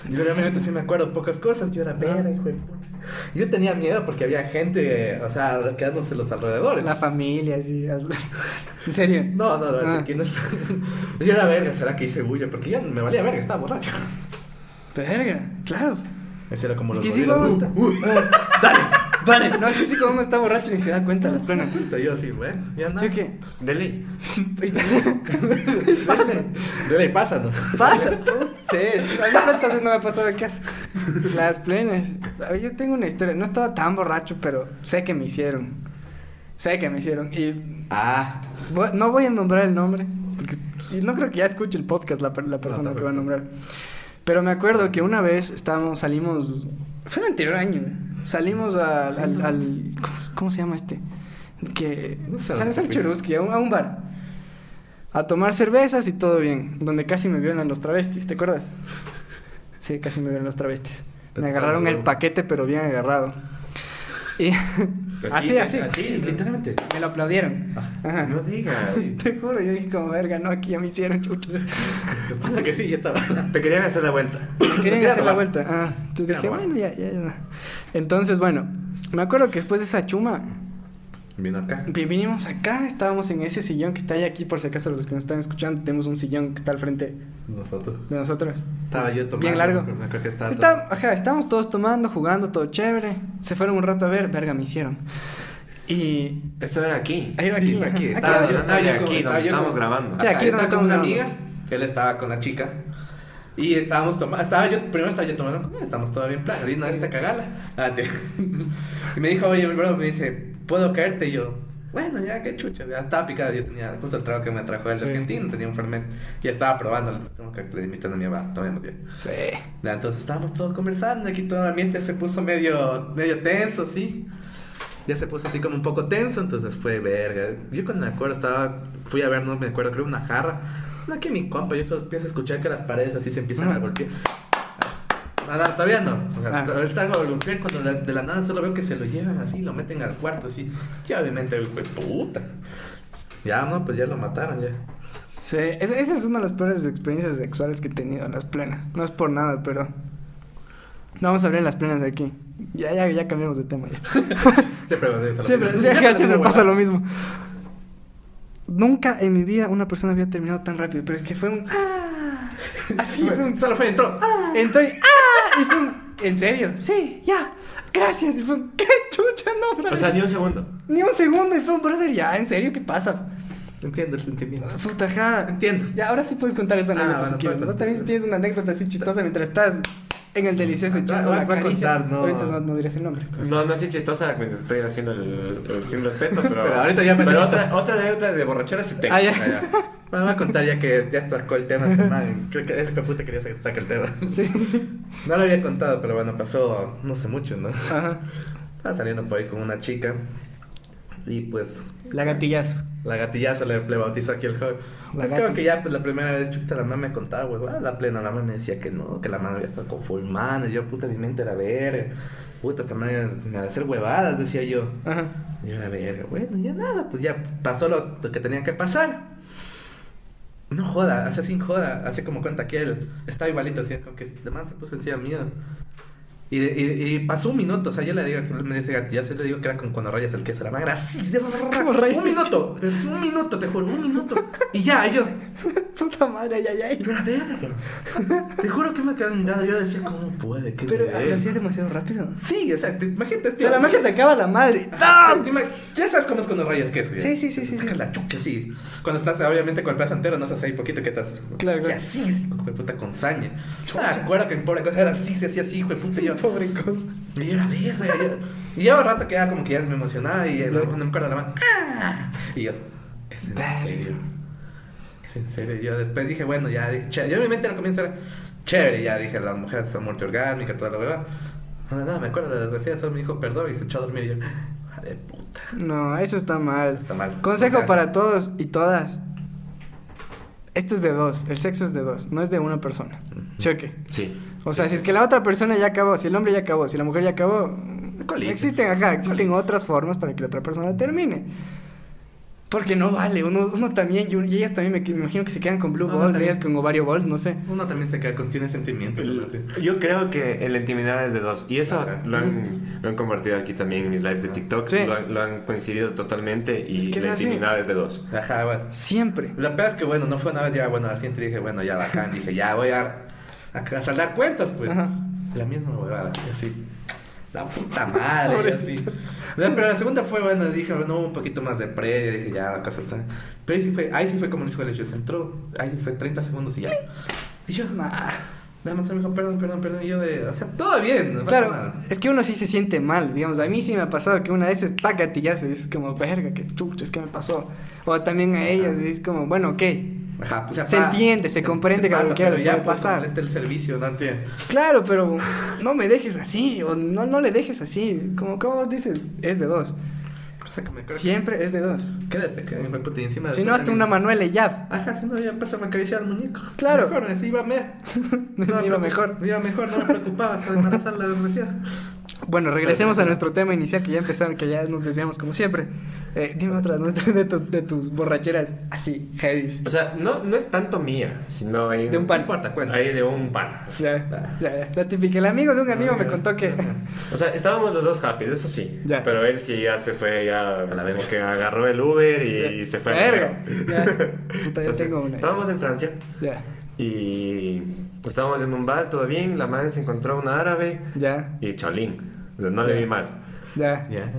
[SPEAKER 3] Y obviamente sí me acuerdo pocas cosas, yo era verga, hijo de puta. Yo tenía miedo porque había gente, o sea, quedándose los alrededores.
[SPEAKER 2] La familia, así. ¿En serio?
[SPEAKER 3] No, no, no,
[SPEAKER 2] Ah.
[SPEAKER 3] así que no es... Yo era verga, ¿será que hice bulla? Porque yo me valía verga, estaba borracho.
[SPEAKER 2] Verga, claro.
[SPEAKER 3] Ese era como
[SPEAKER 2] Es
[SPEAKER 3] los
[SPEAKER 2] que sí,
[SPEAKER 3] Uh,
[SPEAKER 2] está.
[SPEAKER 3] uh.
[SPEAKER 2] Dale, dale. No, es que sí, cuando uno está borracho ni se da cuenta las plenas.
[SPEAKER 3] Yo así, bueno, ya no.
[SPEAKER 2] ¿Sí o qué?
[SPEAKER 4] De ley.
[SPEAKER 2] Pasa.
[SPEAKER 3] De ley pasa, ¿no?
[SPEAKER 2] Pasa, put- sí. A mí cuántas veces no me ha pasado acá. Las plenas. A ver, Yo tengo una historia. No estaba tan borracho, pero sé que me hicieron. Sé que me hicieron. Y
[SPEAKER 3] Ah,
[SPEAKER 2] voy- no voy a nombrar el nombre. Porque y no creo que ya escuche el podcast la, la persona
[SPEAKER 3] No,
[SPEAKER 2] que va a nombrar. Pero me acuerdo que una vez estábamos, salimos. Fue el anterior año. ¿eh? Salimos al.
[SPEAKER 3] ¿no?
[SPEAKER 2] al- ¿cómo, cómo se llama este? Que.
[SPEAKER 3] No
[SPEAKER 2] salimos al. Cheruski, a un, a un bar. A tomar cervezas y todo bien. Donde casi me violan los travestis, ¿te acuerdas? Sí, casi me violan los travestis. Me agarraron el paquete, pero bien agarrado. Y. así, así.
[SPEAKER 3] así, literalmente.
[SPEAKER 2] Me lo aplaudieron. Ajá.
[SPEAKER 4] No digas.
[SPEAKER 2] Te juro, yo dije como verga, no, aquí ya me hicieron chucha.
[SPEAKER 3] Lo que pasa que sí, ya estaba.
[SPEAKER 4] Te querían hacer la vuelta.
[SPEAKER 2] Me querían
[SPEAKER 3] quería
[SPEAKER 2] hacer la vuelta. Ah, entonces dije, bueno, ya, ya, ya. Entonces, bueno, me acuerdo que después de esa chuma,
[SPEAKER 3] Vino acá.
[SPEAKER 2] Vi- Vinimos acá, estábamos en ese sillón que está ahí aquí, por si acaso los que nos están escuchando, tenemos un sillón que está al frente
[SPEAKER 3] Nosotros.
[SPEAKER 2] de nosotros.
[SPEAKER 3] Estaba yo tomando.
[SPEAKER 2] Bien largo.
[SPEAKER 3] Me acuerdo que estaba
[SPEAKER 2] Está, ajá, estábamos todos tomando, jugando, todo chévere. Se fueron un rato a ver, verga, me hicieron. Y
[SPEAKER 4] Eso era aquí.
[SPEAKER 2] ahí era
[SPEAKER 3] Sí,
[SPEAKER 2] aquí.
[SPEAKER 3] aquí.
[SPEAKER 2] ajá.
[SPEAKER 3] Estaba,
[SPEAKER 2] Aquí,
[SPEAKER 3] yo estaba yo
[SPEAKER 4] aquí, donde
[SPEAKER 3] estaba yo
[SPEAKER 4] estábamos grabando.
[SPEAKER 2] Sí, aquí
[SPEAKER 3] estaba con una amiga, que él estaba con la chica. Y estábamos tomando, estaba yo, primero estaba yo tomando con él, estamos todavía en plan, y no, esta cagala. Ah, y me dijo, oye, mi bro, me dice, ¿puedo caerte? Y yo, bueno, ya, qué chucha, ya estaba picado, yo tenía justo el trago que me trajo de
[SPEAKER 2] Sí.
[SPEAKER 3] Argentina, tenía un ferment, y estaba que le invitando a mi mamá, tomemos ya.
[SPEAKER 2] Sí.
[SPEAKER 3] Ya, entonces estábamos todos conversando, aquí todo el ambiente se puso medio, medio tenso, sí. Ya se puso así como un poco tenso, entonces fue verga. Yo cuando me acuerdo estaba, fui a ver, no me acuerdo, creo una jarra. No, que mi compa, yo solo empiezo a escuchar que las paredes así se empiezan a
[SPEAKER 2] Ajá.
[SPEAKER 3] golpear. Nada, todavía no. O sea,
[SPEAKER 2] Ah.
[SPEAKER 3] a golpear cuando la- de la nada solo veo que se lo llevan así, lo meten al cuarto así. Ya obviamente, güey, puta. Ya, no, pues ya lo mataron ya.
[SPEAKER 2] Sí, esa, esa es una de las peores experiencias sexuales que he tenido en las plenas. No es por nada, pero. Vamos a abrir las plenas de aquí. Ya, ya, ya cambiamos de tema ya.
[SPEAKER 3] Siempre
[SPEAKER 2] Siempre,
[SPEAKER 3] Siempre
[SPEAKER 2] siempre pasa lo mismo. Nunca en mi vida una persona había terminado tan rápido, pero es que fue un. ¡Ah! Así fue un.
[SPEAKER 3] Solo fue entró. ¡Ah!
[SPEAKER 2] Entró y. ¡Ah! Y fue un. ¿En serio? Sí, ya. Gracias. Y fue un. ¡Qué chucha, no, brother!
[SPEAKER 4] O sea, ni un segundo.
[SPEAKER 2] Ni un segundo y fue un brother, ya, ¿en serio? ¿Qué pasa?
[SPEAKER 3] Entiendo el sentimiento.
[SPEAKER 2] Puta.
[SPEAKER 3] Entiendo.
[SPEAKER 2] Ya, ahora sí puedes contar esa
[SPEAKER 3] Ah,
[SPEAKER 2] anécdota
[SPEAKER 3] bueno,
[SPEAKER 2] si quieres. Vos también si tienes una anécdota así chistosa mientras estás en el delicioso
[SPEAKER 3] Ah,
[SPEAKER 2] echando
[SPEAKER 3] voy a-
[SPEAKER 2] la
[SPEAKER 3] voy a
[SPEAKER 2] caricia.
[SPEAKER 3] contar, no.
[SPEAKER 2] Ahorita no, no dirás el nombre.
[SPEAKER 4] No, no así chistosa mientras estoy haciendo el, el sin respeto, pero.
[SPEAKER 3] Pero ahorita ya me
[SPEAKER 4] Pero otra, otra anécdota de borrachera sí tengo.
[SPEAKER 2] Ah, ya.
[SPEAKER 3] Ah, ya. Bueno, voy a contar ya que ya tocó el tema. Creo que ese puta quería que saque el tema.
[SPEAKER 2] Sí.
[SPEAKER 3] No lo había contado, pero bueno, pasó no sé mucho, ¿no?
[SPEAKER 2] Ajá.
[SPEAKER 3] Estaba saliendo por ahí con una chica. Y pues
[SPEAKER 2] La gatillazo.
[SPEAKER 3] La gatillazo le, le bautizó aquí el joven.
[SPEAKER 2] La
[SPEAKER 3] es como que ya pues, la primera vez, chuta, la mamá me contaba, güey, ah, la plena, la mamá me decía que no, que la mamá había estado con full man, y yo, puta, mi mente era verga. Puta, esta madre me a hacer huevadas, decía yo.
[SPEAKER 2] Ajá.
[SPEAKER 3] Y yo era verga, bueno, ya nada, pues ya pasó lo, lo que tenía que pasar. No joda, hace sin joda, hace como cuenta que él estaba igualito, así como que el man se puso encima mío. Y, y, y pasó un minuto, o sea, yo le digo, me dice, ya se le digo que era como cuando rayas el queso, la man era así,
[SPEAKER 2] ¿Cómo rayas
[SPEAKER 3] un minuto, un minuto, te juro, un minuto. Y ya, y yo,
[SPEAKER 2] Puta madre, ay, ay, ay.
[SPEAKER 3] yo era verga. Te juro que me quedé mirado, yo decía, ¿cómo puede? ¿Qué
[SPEAKER 2] Pero
[SPEAKER 3] nivel?".
[SPEAKER 2] lo hacías demasiado rápido.
[SPEAKER 3] Sí, o sea, te- imagínate.
[SPEAKER 2] O sea, la magia se acaba la madre.
[SPEAKER 3] Ah, ima- Ya sabes cómo es cuando rayas queso. ya.
[SPEAKER 2] Sí, sí, sí, sí, sí.
[SPEAKER 3] la chuca, sí. Cuando estás, obviamente, con el pedazo entero, no estás ahí poquito que estás.
[SPEAKER 2] Claro, claro.
[SPEAKER 3] así, así, hijo de puta, con saña. Me acuerdo que el pobre cosa era así, se hacía así, hijo de puta. Y yo,
[SPEAKER 2] Pobre cosa.
[SPEAKER 3] y yo era verga. y yo- Y yo, un rato que ya como que ya me emocionaba. Y luego cuando me acuerdo la mano, ¡ah! Y yo, ¿es en
[SPEAKER 2] Verga.
[SPEAKER 3] serio? ¿Es en serio? Y yo después dije, bueno, ya, dije. Yo en mi mente lo comienzo a ver, chévere. Ya dije, las mujeres son multiorgásmicas, toda la verdad. No, nada, me acuerdo de la desgraciada, solo me dijo perdón y se echó a dormir. Y yo, de puta.
[SPEAKER 2] No, eso está mal.
[SPEAKER 3] Está mal.
[SPEAKER 2] Consejo
[SPEAKER 3] O sea,
[SPEAKER 2] para todos y todas. Esto es de dos, el sexo es de dos, no es de una persona. ¿Sí o qué?
[SPEAKER 4] Sí.
[SPEAKER 2] O sea, si es que la otra persona ya acabó, si el hombre ya acabó, si la mujer ya acabó,
[SPEAKER 3] Colita.
[SPEAKER 2] existen, ajá, existen
[SPEAKER 3] Colita.
[SPEAKER 2] otras formas para que la otra persona termine. Porque no vale, uno, uno también, y, ellas también me, me imagino que se quedan con blue balls,
[SPEAKER 3] también.
[SPEAKER 2] ellas con ovario balls, no sé.
[SPEAKER 3] Uno también se queda con, tiene sentimientos.
[SPEAKER 4] Yo creo que la intimidad es de dos. Y eso
[SPEAKER 3] Ajá.
[SPEAKER 4] lo han, lo han convertido aquí también en mis lives de TikTok.
[SPEAKER 2] Sí.
[SPEAKER 4] Lo, han, lo han coincidido totalmente. Y
[SPEAKER 2] Es que es
[SPEAKER 4] la
[SPEAKER 2] así.
[SPEAKER 4] intimidad es de dos.
[SPEAKER 3] Ajá, bueno.
[SPEAKER 2] Siempre.
[SPEAKER 3] Lo peor es que, bueno, no fue una vez ya, bueno, al siguiente dije, bueno, ya bacán, dije, ya voy a, a, a saldar cuentas, pues.
[SPEAKER 2] Ajá.
[SPEAKER 3] La misma huevada, y así. La puta madre, así. No, Pero la segunda fue, bueno, dije, bueno, un poquito más de pre, dije, ya, la cosa está. Pero ahí sí fue, ahí sí fue como les dijo el hecho, se entró, ahí sí fue 30 segundos y ya. Y yo,
[SPEAKER 2] Nah.
[SPEAKER 3] nada más me dijo, perdón, perdón, perdón, y yo de, o sea, todo bien, no
[SPEAKER 2] Claro,
[SPEAKER 3] nada.
[SPEAKER 2] es que uno sí se siente mal, digamos, a mí sí me ha pasado que una vez está gatillazo y es como, verga, qué chuches, ¿qué me pasó? O también a ellas, y es como, bueno, ok,
[SPEAKER 3] Ajá, o sea,
[SPEAKER 2] Se entiende, se comprende que
[SPEAKER 3] pasa, pero
[SPEAKER 2] le
[SPEAKER 3] ya,
[SPEAKER 2] puede
[SPEAKER 3] pues,
[SPEAKER 2] pasar.
[SPEAKER 3] el servicio, no entiendo.
[SPEAKER 2] claro, pero no me dejes así, o no, no le dejes así, como, como vos dices, es de dos,
[SPEAKER 3] Cosa que me acuerdo.
[SPEAKER 2] siempre es de dos.
[SPEAKER 3] Quédate, que me puta y encima de
[SPEAKER 2] Si no, hasta una Manuela y ya,
[SPEAKER 3] Ajá, si no, ya empezó a me acariciar el muñeco.
[SPEAKER 2] Claro.
[SPEAKER 3] Mejor, así iba, me...
[SPEAKER 2] Me iba mejor.
[SPEAKER 3] Me iba mejor, no me preocupaba hasta embarazar la desgraciada.
[SPEAKER 2] Bueno, regresemos a nuestro tema inicial que ya empezaron, que ya nos desviamos como siempre. Eh, dime otra ¿no? de, tu- de tus borracheras así, heavy.
[SPEAKER 4] O sea, no, no es tanto mía, sino hay
[SPEAKER 2] De un pan.
[SPEAKER 3] Importa, cuenta.
[SPEAKER 4] Hay de un pan.
[SPEAKER 2] Ya, ya, ya. La típica. El amigo de un amigo me contó que.
[SPEAKER 4] O sea, estábamos los dos happy, eso sí.
[SPEAKER 2] Ya.
[SPEAKER 4] Pero él sí ya se fue, ya como que agarró el Uber y, se fue.
[SPEAKER 2] Verga. Ya. Puta, yo
[SPEAKER 4] Entonces,
[SPEAKER 2] tengo una.
[SPEAKER 4] Estábamos en Francia
[SPEAKER 2] Ya,
[SPEAKER 4] y estábamos en un bar, todo bien. La madre se encontró una árabe
[SPEAKER 2] ya,
[SPEAKER 4] y cholín. No le
[SPEAKER 2] Ya.
[SPEAKER 4] vi más.
[SPEAKER 2] ya.
[SPEAKER 3] Ya.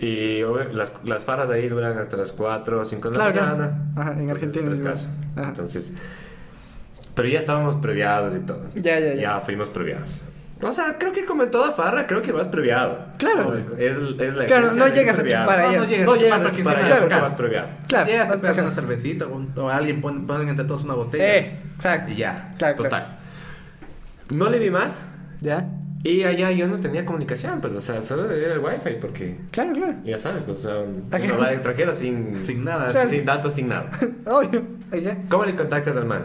[SPEAKER 4] Y las, las faras ahí duran hasta las 4 o 5 de la
[SPEAKER 2] Claro,
[SPEAKER 4] mañana.
[SPEAKER 2] Ajá, en Argentina es igual.
[SPEAKER 4] frescazo.
[SPEAKER 2] Ajá.
[SPEAKER 4] Entonces, pero ya estábamos previados y todo.
[SPEAKER 2] Ya, ya, ya.
[SPEAKER 4] Ya fuimos previados. O sea, creo que como en toda farra, creo que vas previado.
[SPEAKER 2] Claro.
[SPEAKER 4] Es, es la
[SPEAKER 2] Claro, no llegas a
[SPEAKER 4] previado.
[SPEAKER 2] chupar
[SPEAKER 3] No,
[SPEAKER 2] allá.
[SPEAKER 3] no llegas
[SPEAKER 4] No
[SPEAKER 3] a
[SPEAKER 4] llegas
[SPEAKER 3] chupar
[SPEAKER 4] a chupar allá
[SPEAKER 3] caro.
[SPEAKER 4] vas previado.
[SPEAKER 2] Claro,
[SPEAKER 3] Llegas, te
[SPEAKER 2] vas
[SPEAKER 3] pegas
[SPEAKER 2] bajando.
[SPEAKER 3] una cervecita o, o alguien pone, ponen entre todos una botella.
[SPEAKER 2] Eh, exacto.
[SPEAKER 3] Y ya.
[SPEAKER 2] Claro,
[SPEAKER 4] Total.
[SPEAKER 2] claro.
[SPEAKER 4] No le vi más.
[SPEAKER 2] Ya.
[SPEAKER 4] Y allá yo no tenía comunicación, pues, o sea, solo era el wifi, porque
[SPEAKER 2] Claro, claro.
[SPEAKER 4] ya sabes, pues, o sea, va de extranjero sin,
[SPEAKER 3] Sin nada.
[SPEAKER 2] Claro.
[SPEAKER 4] sin datos, sin nada.
[SPEAKER 2] Obvio. Ya.
[SPEAKER 4] ¿Cómo le contactas al man?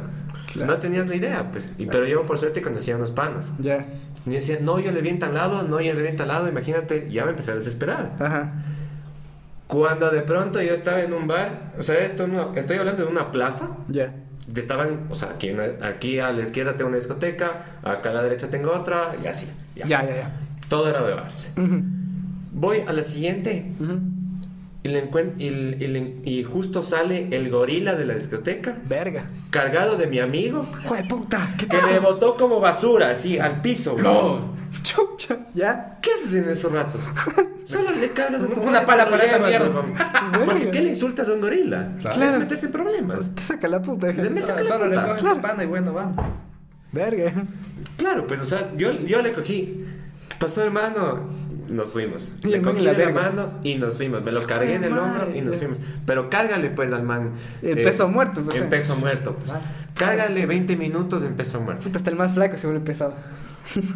[SPEAKER 2] Claro.
[SPEAKER 4] No tenías la idea, pues. Y, pero yo, por suerte, conocía a unos panas.
[SPEAKER 2] Ya.
[SPEAKER 4] Y decía, no, yo le vi en tal lado, no, yo le vi en tal lado. Imagínate, ya me empecé a desesperar.
[SPEAKER 2] Ajá.
[SPEAKER 4] Cuando de pronto yo estaba en un bar, o sea, esto no, estoy hablando de una plaza.
[SPEAKER 2] Ya.
[SPEAKER 4] Estaban, o sea, aquí, aquí a la izquierda tengo una discoteca, acá a la derecha tengo otra, y así. Ya.
[SPEAKER 2] Ya, ya, ya.
[SPEAKER 4] Todo era de barse.
[SPEAKER 2] Ujú.
[SPEAKER 4] Voy a la siguiente
[SPEAKER 2] Ujú.
[SPEAKER 4] Y, le encuent- y, y le- y justo sale el gorila de la discoteca,
[SPEAKER 2] Verga.
[SPEAKER 4] cargado de mi amigo,
[SPEAKER 2] Joder, puta. ¿Qué
[SPEAKER 4] que me botó como basura, así, al piso.
[SPEAKER 3] No.
[SPEAKER 2] Chucha. Ya.
[SPEAKER 4] ¿Qué haces en esos ratos? Solo le cargas a tu
[SPEAKER 3] Una pala para esa mierda.
[SPEAKER 4] ¿Por qué le insultas a un gorila?
[SPEAKER 3] Claro.
[SPEAKER 4] Meterse en problemas.
[SPEAKER 2] Te saca la puta.
[SPEAKER 4] De mí saca la
[SPEAKER 3] Solo le coges
[SPEAKER 2] Claro.
[SPEAKER 3] pana y bueno, vamos.
[SPEAKER 2] Verga.
[SPEAKER 4] Claro, pues, o sea, yo, yo le cogí. ¿Qué pasó, hermano? Nos fuimos.
[SPEAKER 2] Y
[SPEAKER 4] le cogí
[SPEAKER 2] la
[SPEAKER 4] la mano y nos fuimos. Me lo cargué en el
[SPEAKER 2] Madre.
[SPEAKER 4] hombro y nos fuimos. Pero cárgale, pues, al man.
[SPEAKER 2] En peso muerto, pues,
[SPEAKER 4] En
[SPEAKER 2] eh.
[SPEAKER 4] peso muerto, pues. Cárgale 20 minutos en peso muerto.
[SPEAKER 2] Puta, hasta el más flaco se vuelve pesado.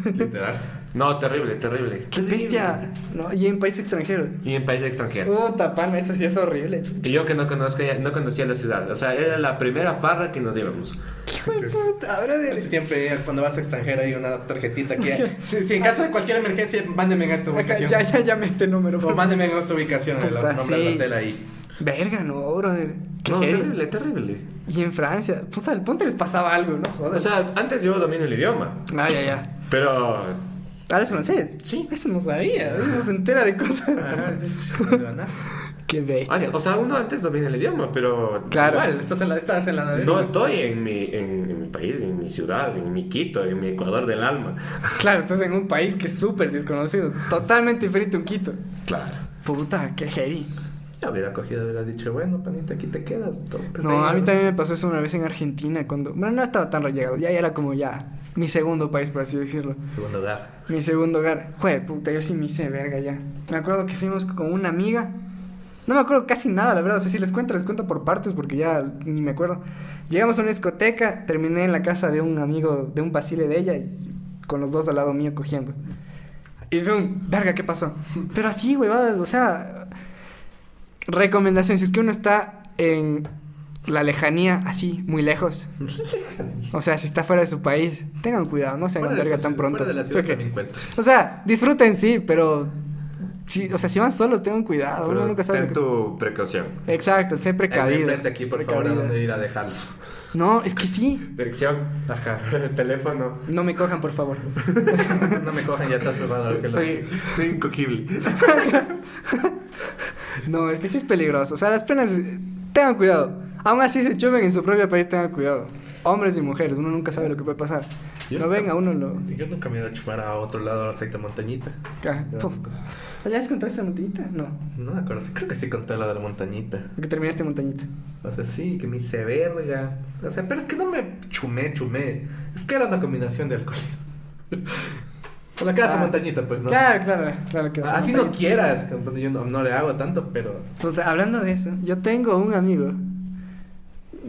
[SPEAKER 3] Literal.
[SPEAKER 4] No, terrible, terrible.
[SPEAKER 2] Qué
[SPEAKER 4] Terrible.
[SPEAKER 2] bestia. No, y en país extranjero.
[SPEAKER 4] Y en país extranjero.
[SPEAKER 2] Puta, pana, esto sí es horrible.
[SPEAKER 4] Y yo que no, conozca, no conocía la ciudad. O sea, era la primera farra que nos íbamos.
[SPEAKER 2] De puta, brother.
[SPEAKER 3] Casi Siempre cuando vas a extranjero hay una tarjetita que si, si en caso de cualquier emergencia, mándenme a esta ubicación.
[SPEAKER 2] ya, ya, llame este número.
[SPEAKER 3] O
[SPEAKER 2] por favor.
[SPEAKER 3] mándenme a esta ubicación, el
[SPEAKER 2] Puta,
[SPEAKER 3] nombre
[SPEAKER 2] sí.
[SPEAKER 3] del hotel ahí.
[SPEAKER 2] Verga, no, brother. Qué
[SPEAKER 4] No, terrible, terrible.
[SPEAKER 2] Y en Francia, puta, el ponte les pasaba algo, ¿no? Joder.
[SPEAKER 4] O sea, antes yo domino el idioma.
[SPEAKER 2] ah, ya, ya.
[SPEAKER 4] Pero
[SPEAKER 2] ¿Hablas francés?
[SPEAKER 4] Sí.
[SPEAKER 2] Eso no sabía. Uno se entera de cosas.
[SPEAKER 3] Ajá.
[SPEAKER 2] Qué bestia.
[SPEAKER 4] Antes- o sea, uno antes domina el idioma, pero
[SPEAKER 2] Claro.
[SPEAKER 3] Igual, estás en la, estás en la
[SPEAKER 4] no estoy en mi, en, en mi país, en mi ciudad, en mi Quito, en mi Ecuador del alma.
[SPEAKER 2] Claro, estás en un país que es súper desconocido. Totalmente diferente a un Quito.
[SPEAKER 4] Claro.
[SPEAKER 2] Puta, qué heavy.
[SPEAKER 3] Yo hubiera cogido, hubiera dicho, bueno, panita, aquí te quedas. todo
[SPEAKER 2] No, a mí también me pasó eso una vez en Argentina cuando... Bueno, no estaba tan rellegado. Ya era como ya mi segundo país, por así decirlo.
[SPEAKER 3] Segundo lugar.
[SPEAKER 2] Mi segundo hogar. Jue, puta, yo sí me hice verga ya. Me acuerdo que fuimos con una amiga. No me acuerdo casi nada, la verdad. O sea, si les cuento, les cuento por partes porque ya ni me acuerdo. Llegamos a una discoteca, terminé en la casa de un amigo, de un basile de ella, y con los dos al lado mío cogiendo. Y fue un, verga, ¿qué pasó? Pero así, huevadas, o sea. Recomendación: si es que uno está en la lejanía, así, muy lejos. O sea, si está fuera de su país, tengan cuidado, no se hagan verga tan pronto.
[SPEAKER 3] Fuera de la
[SPEAKER 2] ¿Sí o sea, disfruten, sí, pero. Sí, o sea, si van solos, tengan cuidado.
[SPEAKER 4] Pero
[SPEAKER 2] Uno nunca sabe.
[SPEAKER 4] ten
[SPEAKER 2] que-
[SPEAKER 4] tu precaución.
[SPEAKER 2] Exacto, sé precavido.
[SPEAKER 3] aquí, por favor, a
[SPEAKER 2] Precavido.
[SPEAKER 3] dónde ir a dejarlos.
[SPEAKER 2] No, es que sí.
[SPEAKER 4] Dirección,
[SPEAKER 3] Ajá.
[SPEAKER 4] teléfono.
[SPEAKER 2] No me cojan, por favor.
[SPEAKER 3] No me cojan, ya está cerrado.
[SPEAKER 4] Soy, soy incogible.
[SPEAKER 2] No, es que sí es peligroso. O sea, las penas, tengan cuidado. Aún así se chuven en su propio país, tengan cuidado. Hombres y mujeres, uno nunca sabe lo que puede pasar.
[SPEAKER 3] Yo
[SPEAKER 2] no venga, uno lo.
[SPEAKER 3] Yo nunca me he ido a chupar a otro lado al aceite de montañita.
[SPEAKER 2] Ah. ¿Ya has contado esa montañita? No.
[SPEAKER 3] No me acuerdo, creo que sí conté la de la montañita.
[SPEAKER 2] Que terminaste montañita.
[SPEAKER 3] O sea, sí, que me hice verga. O sea, pero es que no me chumé, chumé. Es que era una combinación de alcohol. Por la casa
[SPEAKER 2] Ah.
[SPEAKER 3] montañita, pues no.
[SPEAKER 2] Claro, claro, claro que a
[SPEAKER 3] Así no quieras. Yo no, no le hago tanto, pero.
[SPEAKER 2] Pues hablando de eso, yo tengo un amigo.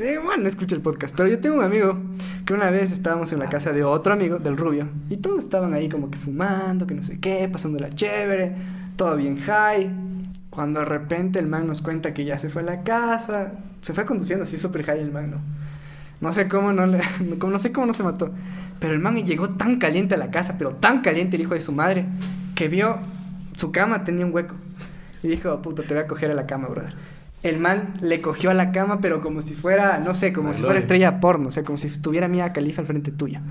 [SPEAKER 2] Eh, bueno, no escucha el podcast, pero yo tengo un amigo que una vez estábamos en la casa de otro amigo, del rubio, y todos estaban ahí como que fumando, que no sé qué, pasándola chévere, todo bien high. Cuando de repente el man nos cuenta que ya se fue a la casa, se fue conduciendo así súper high el man, ¿no? No sé cómo no le, como no sé cómo no se mató, pero el man llegó tan caliente a la casa, pero tan caliente el hijo de su madre, que vio su cama tenía un hueco. Y dijo, puta, te voy a coger a la cama, brother. El man le cogió a la cama, pero como si fuera, no sé, como si fuera estrella porno, o sea, como si estuviera Mia Califa al frente tuya.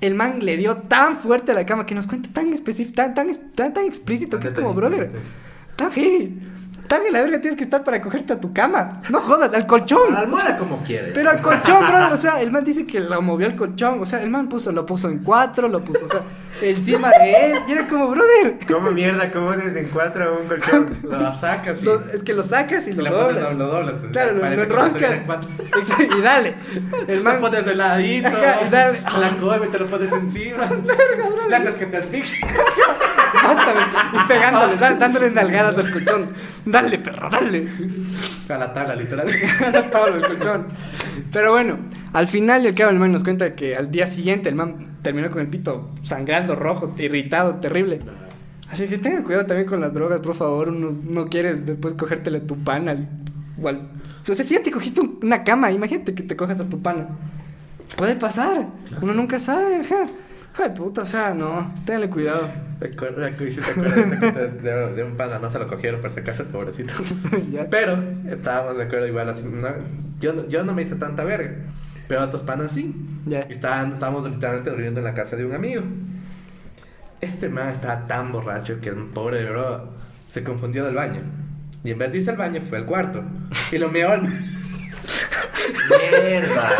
[SPEAKER 2] El man le dio tan fuerte a la cama que nos cuenta tan específico, tan, tan, tan, tan explícito que es como, brother, tan heavy. Tan en la verga tienes que estar para cogerte a tu cama. No jodas, al colchón.
[SPEAKER 3] A la almohada como quiere.
[SPEAKER 2] Pero al colchón, brother, o sea, el man dice que lo movió al colchón, o sea, el man puso, lo puso en cuatro, lo puso, o sea, encima de él, y era como, brother,
[SPEAKER 4] ¿Cómo mierda? ¿Cómo desde en cuatro a un colchón?
[SPEAKER 3] Lo sacas y...
[SPEAKER 2] lo- es que lo sacas y lo
[SPEAKER 3] Lo
[SPEAKER 2] doblas.
[SPEAKER 3] lo- lo doblas, pues,
[SPEAKER 2] Claro, lo, lo enroscas.
[SPEAKER 3] en
[SPEAKER 2] y dale. El
[SPEAKER 3] Lo
[SPEAKER 2] man,
[SPEAKER 3] pones de ladito,
[SPEAKER 2] Ajá, y dale.
[SPEAKER 3] la come y te lo pones encima. Le haces que te asfixie.
[SPEAKER 2] mátame, y pegándole, da- dándole nalgadas al colchón. Dale, perro, dale.
[SPEAKER 3] A la tabla, literal.
[SPEAKER 2] Todo el colchón. Pero bueno, al final al cabo el man nos cuenta que al día siguiente el man terminó con el pito sangrando, rojo, irritado, terrible. Así que tengan cuidado también con las drogas, por favor. Uno, no quieres después cogértele a tu pana. al- o al- o sea, si ya te cogiste un- una cama, imagínate que te cojas a tu pana. Puede pasar. Uno nunca sabe, ajá. Ay, puta, o sea, no. Ténganle cuidado.
[SPEAKER 3] Recuerda que hiciste acuerdas de, de, de un pana, no se lo cogieron por si acaso, pobrecito.
[SPEAKER 2] Ya.
[SPEAKER 3] Pero estábamos de acuerdo igual así. no- yo, no- yo no me hice tanta verga. Pero otros panas sí.
[SPEAKER 2] Ya.
[SPEAKER 3] Y estaban, estábamos literalmente durmiendo en la casa de un amigo. Este man estaba tan borracho que el pobre bro se confundió del baño. Y en vez de irse al baño, fue al cuarto. Y lo meó al...
[SPEAKER 4] ¡Mierda!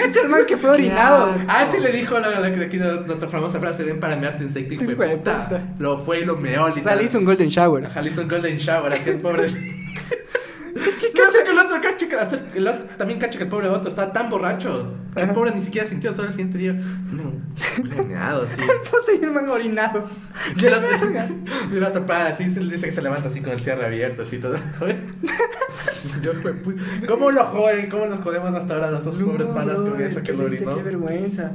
[SPEAKER 2] Cacha el man que fue orinado.
[SPEAKER 3] Ah, sí le dijo la, la, la- aquí nuestra famosa frase, ven para mearte insecto y
[SPEAKER 2] Sí,
[SPEAKER 3] fue puta.
[SPEAKER 2] puta.
[SPEAKER 3] Lo fue y lo meó,
[SPEAKER 2] O sea, le hizo un golden shower.
[SPEAKER 3] Ajá, le hizo un golden shower, así el pobre. es que cacho que el otro cacho que o sea, el otro- también cacho que el pobre otro estaba tan borracho. Que el pobre ni siquiera sintió, solo el siguiente día. No.
[SPEAKER 2] Puta, y el man orinado.
[SPEAKER 3] Y el otro, y el otro pa, así se dice que se levanta así con el cierre abierto, así todo. Yo ¿Cómo lo joden? ¿Cómo nos jodemos hasta ahora los dos pobres
[SPEAKER 2] No,
[SPEAKER 3] panas con
[SPEAKER 2] brother,
[SPEAKER 3] eso que lo orinó?
[SPEAKER 2] Qué vergüenza.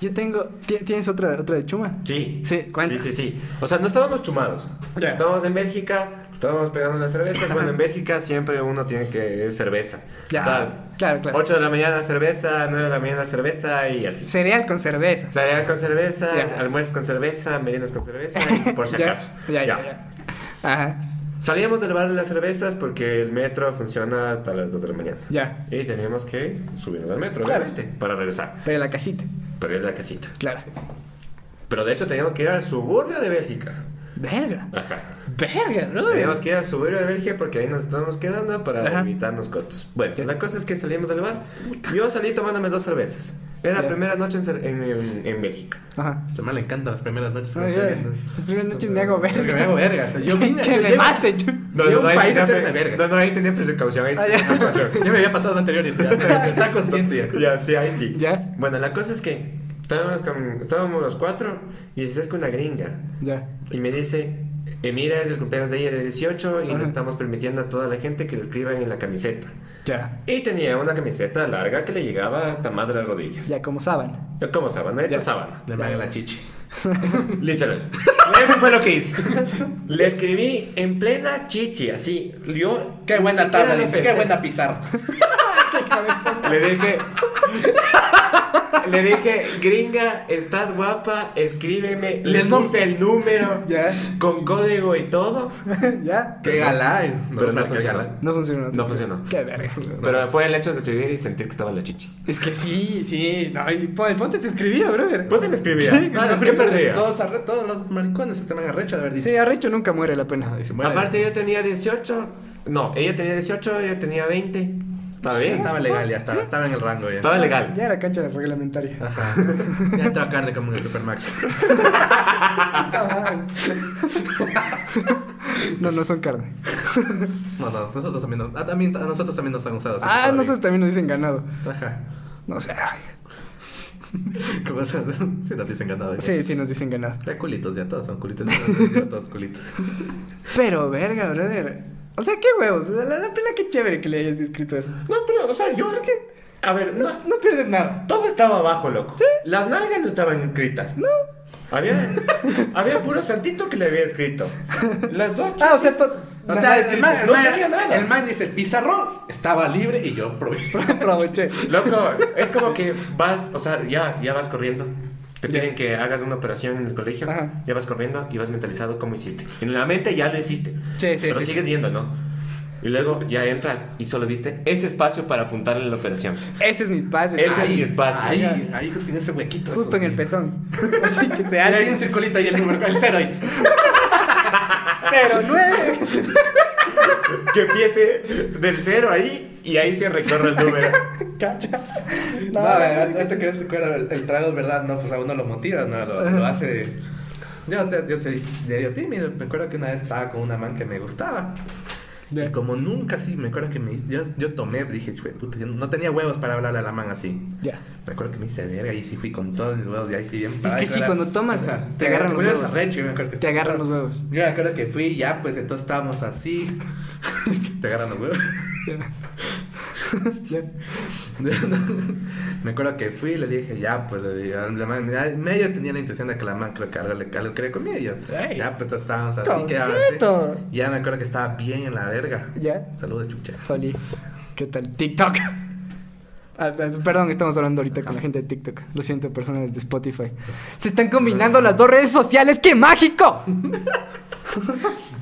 [SPEAKER 2] Yo tengo. ¿ti- ¿Tienes otra, otra de chuma?
[SPEAKER 4] Sí.
[SPEAKER 2] Sí, cuenta.
[SPEAKER 4] Sí, sí, sí. O sea, no estábamos chumados.
[SPEAKER 2] Ya.
[SPEAKER 4] Estábamos en Bélgica, estábamos pegando las cervezas. Bueno, en Bélgica siempre uno tiene que es cerveza.
[SPEAKER 2] Ya.
[SPEAKER 4] O sea,
[SPEAKER 2] Claro, claro.
[SPEAKER 4] 8 de la mañana cerveza, 9 de la mañana cerveza y así.
[SPEAKER 2] Cereal con cerveza.
[SPEAKER 4] Cereal con cerveza, almuerzos con cerveza, meriendas con cerveza y por si
[SPEAKER 2] Ya,
[SPEAKER 4] acaso.
[SPEAKER 2] Ya, ya, ya. Ajá.
[SPEAKER 4] Salíamos del bar de las cervezas porque el metro funciona hasta las 2 de la mañana.
[SPEAKER 2] Ya.
[SPEAKER 4] Y teníamos que subirnos al metro,
[SPEAKER 2] Claro.
[SPEAKER 4] obviamente, para regresar.
[SPEAKER 2] Pero la casita.
[SPEAKER 4] Pero ir a la casita.
[SPEAKER 2] Claro.
[SPEAKER 4] Pero de hecho teníamos que ir al suburbio de Bélgica.
[SPEAKER 2] Verga.
[SPEAKER 4] Ajá.
[SPEAKER 2] Verga, brother.
[SPEAKER 4] Teníamos que ir al suburbio de Bélgica porque ahí nos estábamos quedando para
[SPEAKER 2] Ajá.
[SPEAKER 4] evitarnos costos. Bueno, la cosa es que salimos del bar. Yo salí tomándome dos cervezas. Era la primera noche en, en, en- en Bélgica.
[SPEAKER 2] Ajá.
[SPEAKER 3] A me le encantan las primeras noches. viendo.
[SPEAKER 2] Las primeras noches me hago
[SPEAKER 3] Porque
[SPEAKER 2] verga.
[SPEAKER 3] me hago verga. o sea, yo vine.
[SPEAKER 2] que
[SPEAKER 3] yo-
[SPEAKER 2] me
[SPEAKER 3] yo-
[SPEAKER 2] maten. yo-
[SPEAKER 3] Yo un
[SPEAKER 4] ahí
[SPEAKER 3] país verga.
[SPEAKER 4] No, no, ahí tenía precaución. Ahí
[SPEAKER 2] Ah,
[SPEAKER 4] tenía
[SPEAKER 2] ya.
[SPEAKER 4] precaución.
[SPEAKER 3] Ya me había pasado lo anterior y ya, ya está consciente ya.
[SPEAKER 4] Ya, sí, ahí sí.
[SPEAKER 2] Ya.
[SPEAKER 4] Bueno, la cosa es que estábamos, con- estábamos los cuatro y se acerca una gringa
[SPEAKER 2] Ya.
[SPEAKER 4] Y me dice, eh, mira, es el cumpleaños de ella de 18 y le
[SPEAKER 2] Ajá.
[SPEAKER 4] estamos permitiendo a toda la gente que le escriban en la camiseta.
[SPEAKER 2] Ya.
[SPEAKER 4] Y tenía una camiseta larga que le llegaba hasta más de las rodillas.
[SPEAKER 2] Ya como sábana.
[SPEAKER 4] Como sábana, hecho
[SPEAKER 2] Ya.
[SPEAKER 4] sábana.
[SPEAKER 3] Le haga la chichi.
[SPEAKER 4] Literal. Eso fue lo que hice. Le escribí en plena chichi, así. Yo
[SPEAKER 3] Qué buena tabla, dice. Qué buena pizarra.
[SPEAKER 4] Le dije. Le dije, gringa, estás guapa, escríbeme. Le
[SPEAKER 3] El nom-
[SPEAKER 4] puse el número
[SPEAKER 2] Ya.
[SPEAKER 4] con código y todo.
[SPEAKER 2] Ya.
[SPEAKER 3] Qué galán.
[SPEAKER 4] Pero no funcionó.
[SPEAKER 3] galán.
[SPEAKER 2] No funcionó.
[SPEAKER 4] No funcionó.
[SPEAKER 2] Qué verga.
[SPEAKER 4] Pero fue el hecho de escribir y sentir que estaba en la chichi.
[SPEAKER 2] Es que sí, sí. No, y pon- ponte te escribía, brother.
[SPEAKER 4] Ponte me escribía. ¿Qué perdía?
[SPEAKER 3] Todos, arre- todos los maricones estaban arrecho de haber dicho.
[SPEAKER 2] Sí, arrecho nunca muere la pena.
[SPEAKER 3] Y se muere.
[SPEAKER 4] Aparte, yo tenía 18. No, ella tenía 18, yo tenía 20. Estaba
[SPEAKER 3] Sí,
[SPEAKER 4] bien.
[SPEAKER 3] estaba legal ya, estaba, estaba en el rango ya.
[SPEAKER 4] Estaba legal.
[SPEAKER 2] Ya era cancha reglamentaria.
[SPEAKER 3] Ajá. Ya entró a carne como en el Supermax.
[SPEAKER 2] No, no son carne.
[SPEAKER 3] No, no, nosotros también, nos- ah, también a nosotros también nos han usado. así,
[SPEAKER 2] Ah,
[SPEAKER 3] todavía.
[SPEAKER 2] nosotros también nos dicen ganado.
[SPEAKER 3] Ajá.
[SPEAKER 2] No sé.
[SPEAKER 3] ¿Cómo se Sí, nos dicen ganado. ya.
[SPEAKER 2] Sí, sí, nos dicen ganado.
[SPEAKER 3] Ya culitos, ya todos son culitos. ya todos culitos.
[SPEAKER 2] Pero, verga, brother. O sea, qué huevos. La, la pena, qué chévere que le hayas escrito eso.
[SPEAKER 4] No, pero, o sea, yo creo que. A ver, no,
[SPEAKER 2] No pierdes nada.
[SPEAKER 4] todo estaba abajo, loco. Las nalgas no estaban escritas. No. Había, había puro santito que le había escrito. Las dos
[SPEAKER 2] Ah, o sea,
[SPEAKER 3] O sea, el man, el,
[SPEAKER 4] no
[SPEAKER 3] man-
[SPEAKER 4] tenía nada.
[SPEAKER 3] el man dice, el pizarrón estaba libre y yo probé.
[SPEAKER 2] Aproveché.
[SPEAKER 4] Loco, es como que vas, o sea, ya, ya vas corriendo. Te piden que hagas una operación en el colegio,
[SPEAKER 2] Ajá.
[SPEAKER 4] ya vas corriendo y vas mentalizado cómo hiciste. En la mente ya lo hiciste,
[SPEAKER 2] Sí, sí,
[SPEAKER 4] pero
[SPEAKER 2] sí,
[SPEAKER 4] sigues
[SPEAKER 2] sí.
[SPEAKER 4] yendo, ¿no? Y luego ya entras y solo viste ese espacio para apuntarle la operación.
[SPEAKER 2] Ese es mi pase.
[SPEAKER 4] Ese es mi espacio.
[SPEAKER 3] Ahí, ahí justo en ese huequito.
[SPEAKER 2] Justo en el
[SPEAKER 3] pezón.
[SPEAKER 2] Así que se
[SPEAKER 3] Y hay
[SPEAKER 2] hace
[SPEAKER 3] un circulito ahí el número, el cero ahí.
[SPEAKER 2] 09.
[SPEAKER 4] Que empiece del cero ahí y ahí se recorre el número.
[SPEAKER 2] Cacha.
[SPEAKER 3] No,
[SPEAKER 2] No,
[SPEAKER 3] este que se acuerda, el, el trago, ¿verdad? No, pues a uno lo motiva, ¿no? Lo, lo hace. Yo, yo soy medio tímido. Me acuerdo que una vez estaba con una man que me gustaba. Y como nunca así, me acuerdo que me, yo, yo tomé, dije, "Chue, puta, yo no tenía huevos para hablarle a la man así.
[SPEAKER 2] Ya.
[SPEAKER 3] Me acuerdo que me hice verga y sí fui con todos mis huevos y ahí sí bien
[SPEAKER 2] Es que sí,
[SPEAKER 3] era-
[SPEAKER 2] cuando tomas,
[SPEAKER 3] Ajá.
[SPEAKER 2] te agarran los huevos.
[SPEAKER 3] me acuerdo que
[SPEAKER 2] Te agarran los huevos.
[SPEAKER 3] Yo me acuerdo que fui ya, pues entonces estábamos así. te agarran los huevos.
[SPEAKER 2] Ya.
[SPEAKER 3] me acuerdo que fui y le dije, ya, pues le dije, medio tenía la intención de que la man creo que algo, quería conmigo. Y yo,
[SPEAKER 2] Ey.
[SPEAKER 3] ya, pues estábamos así, así. Ya me acuerdo que estaba bien en la verga.
[SPEAKER 2] Ya.
[SPEAKER 3] Saludos, chucha.
[SPEAKER 2] ¿Qué tal? TikTok. Ah, ah, perdón, estamos hablando ahorita con la gente de TikTok. Lo siento, personas de Spotify. Se están combinando las dos redes sociales. ¡Qué mágico!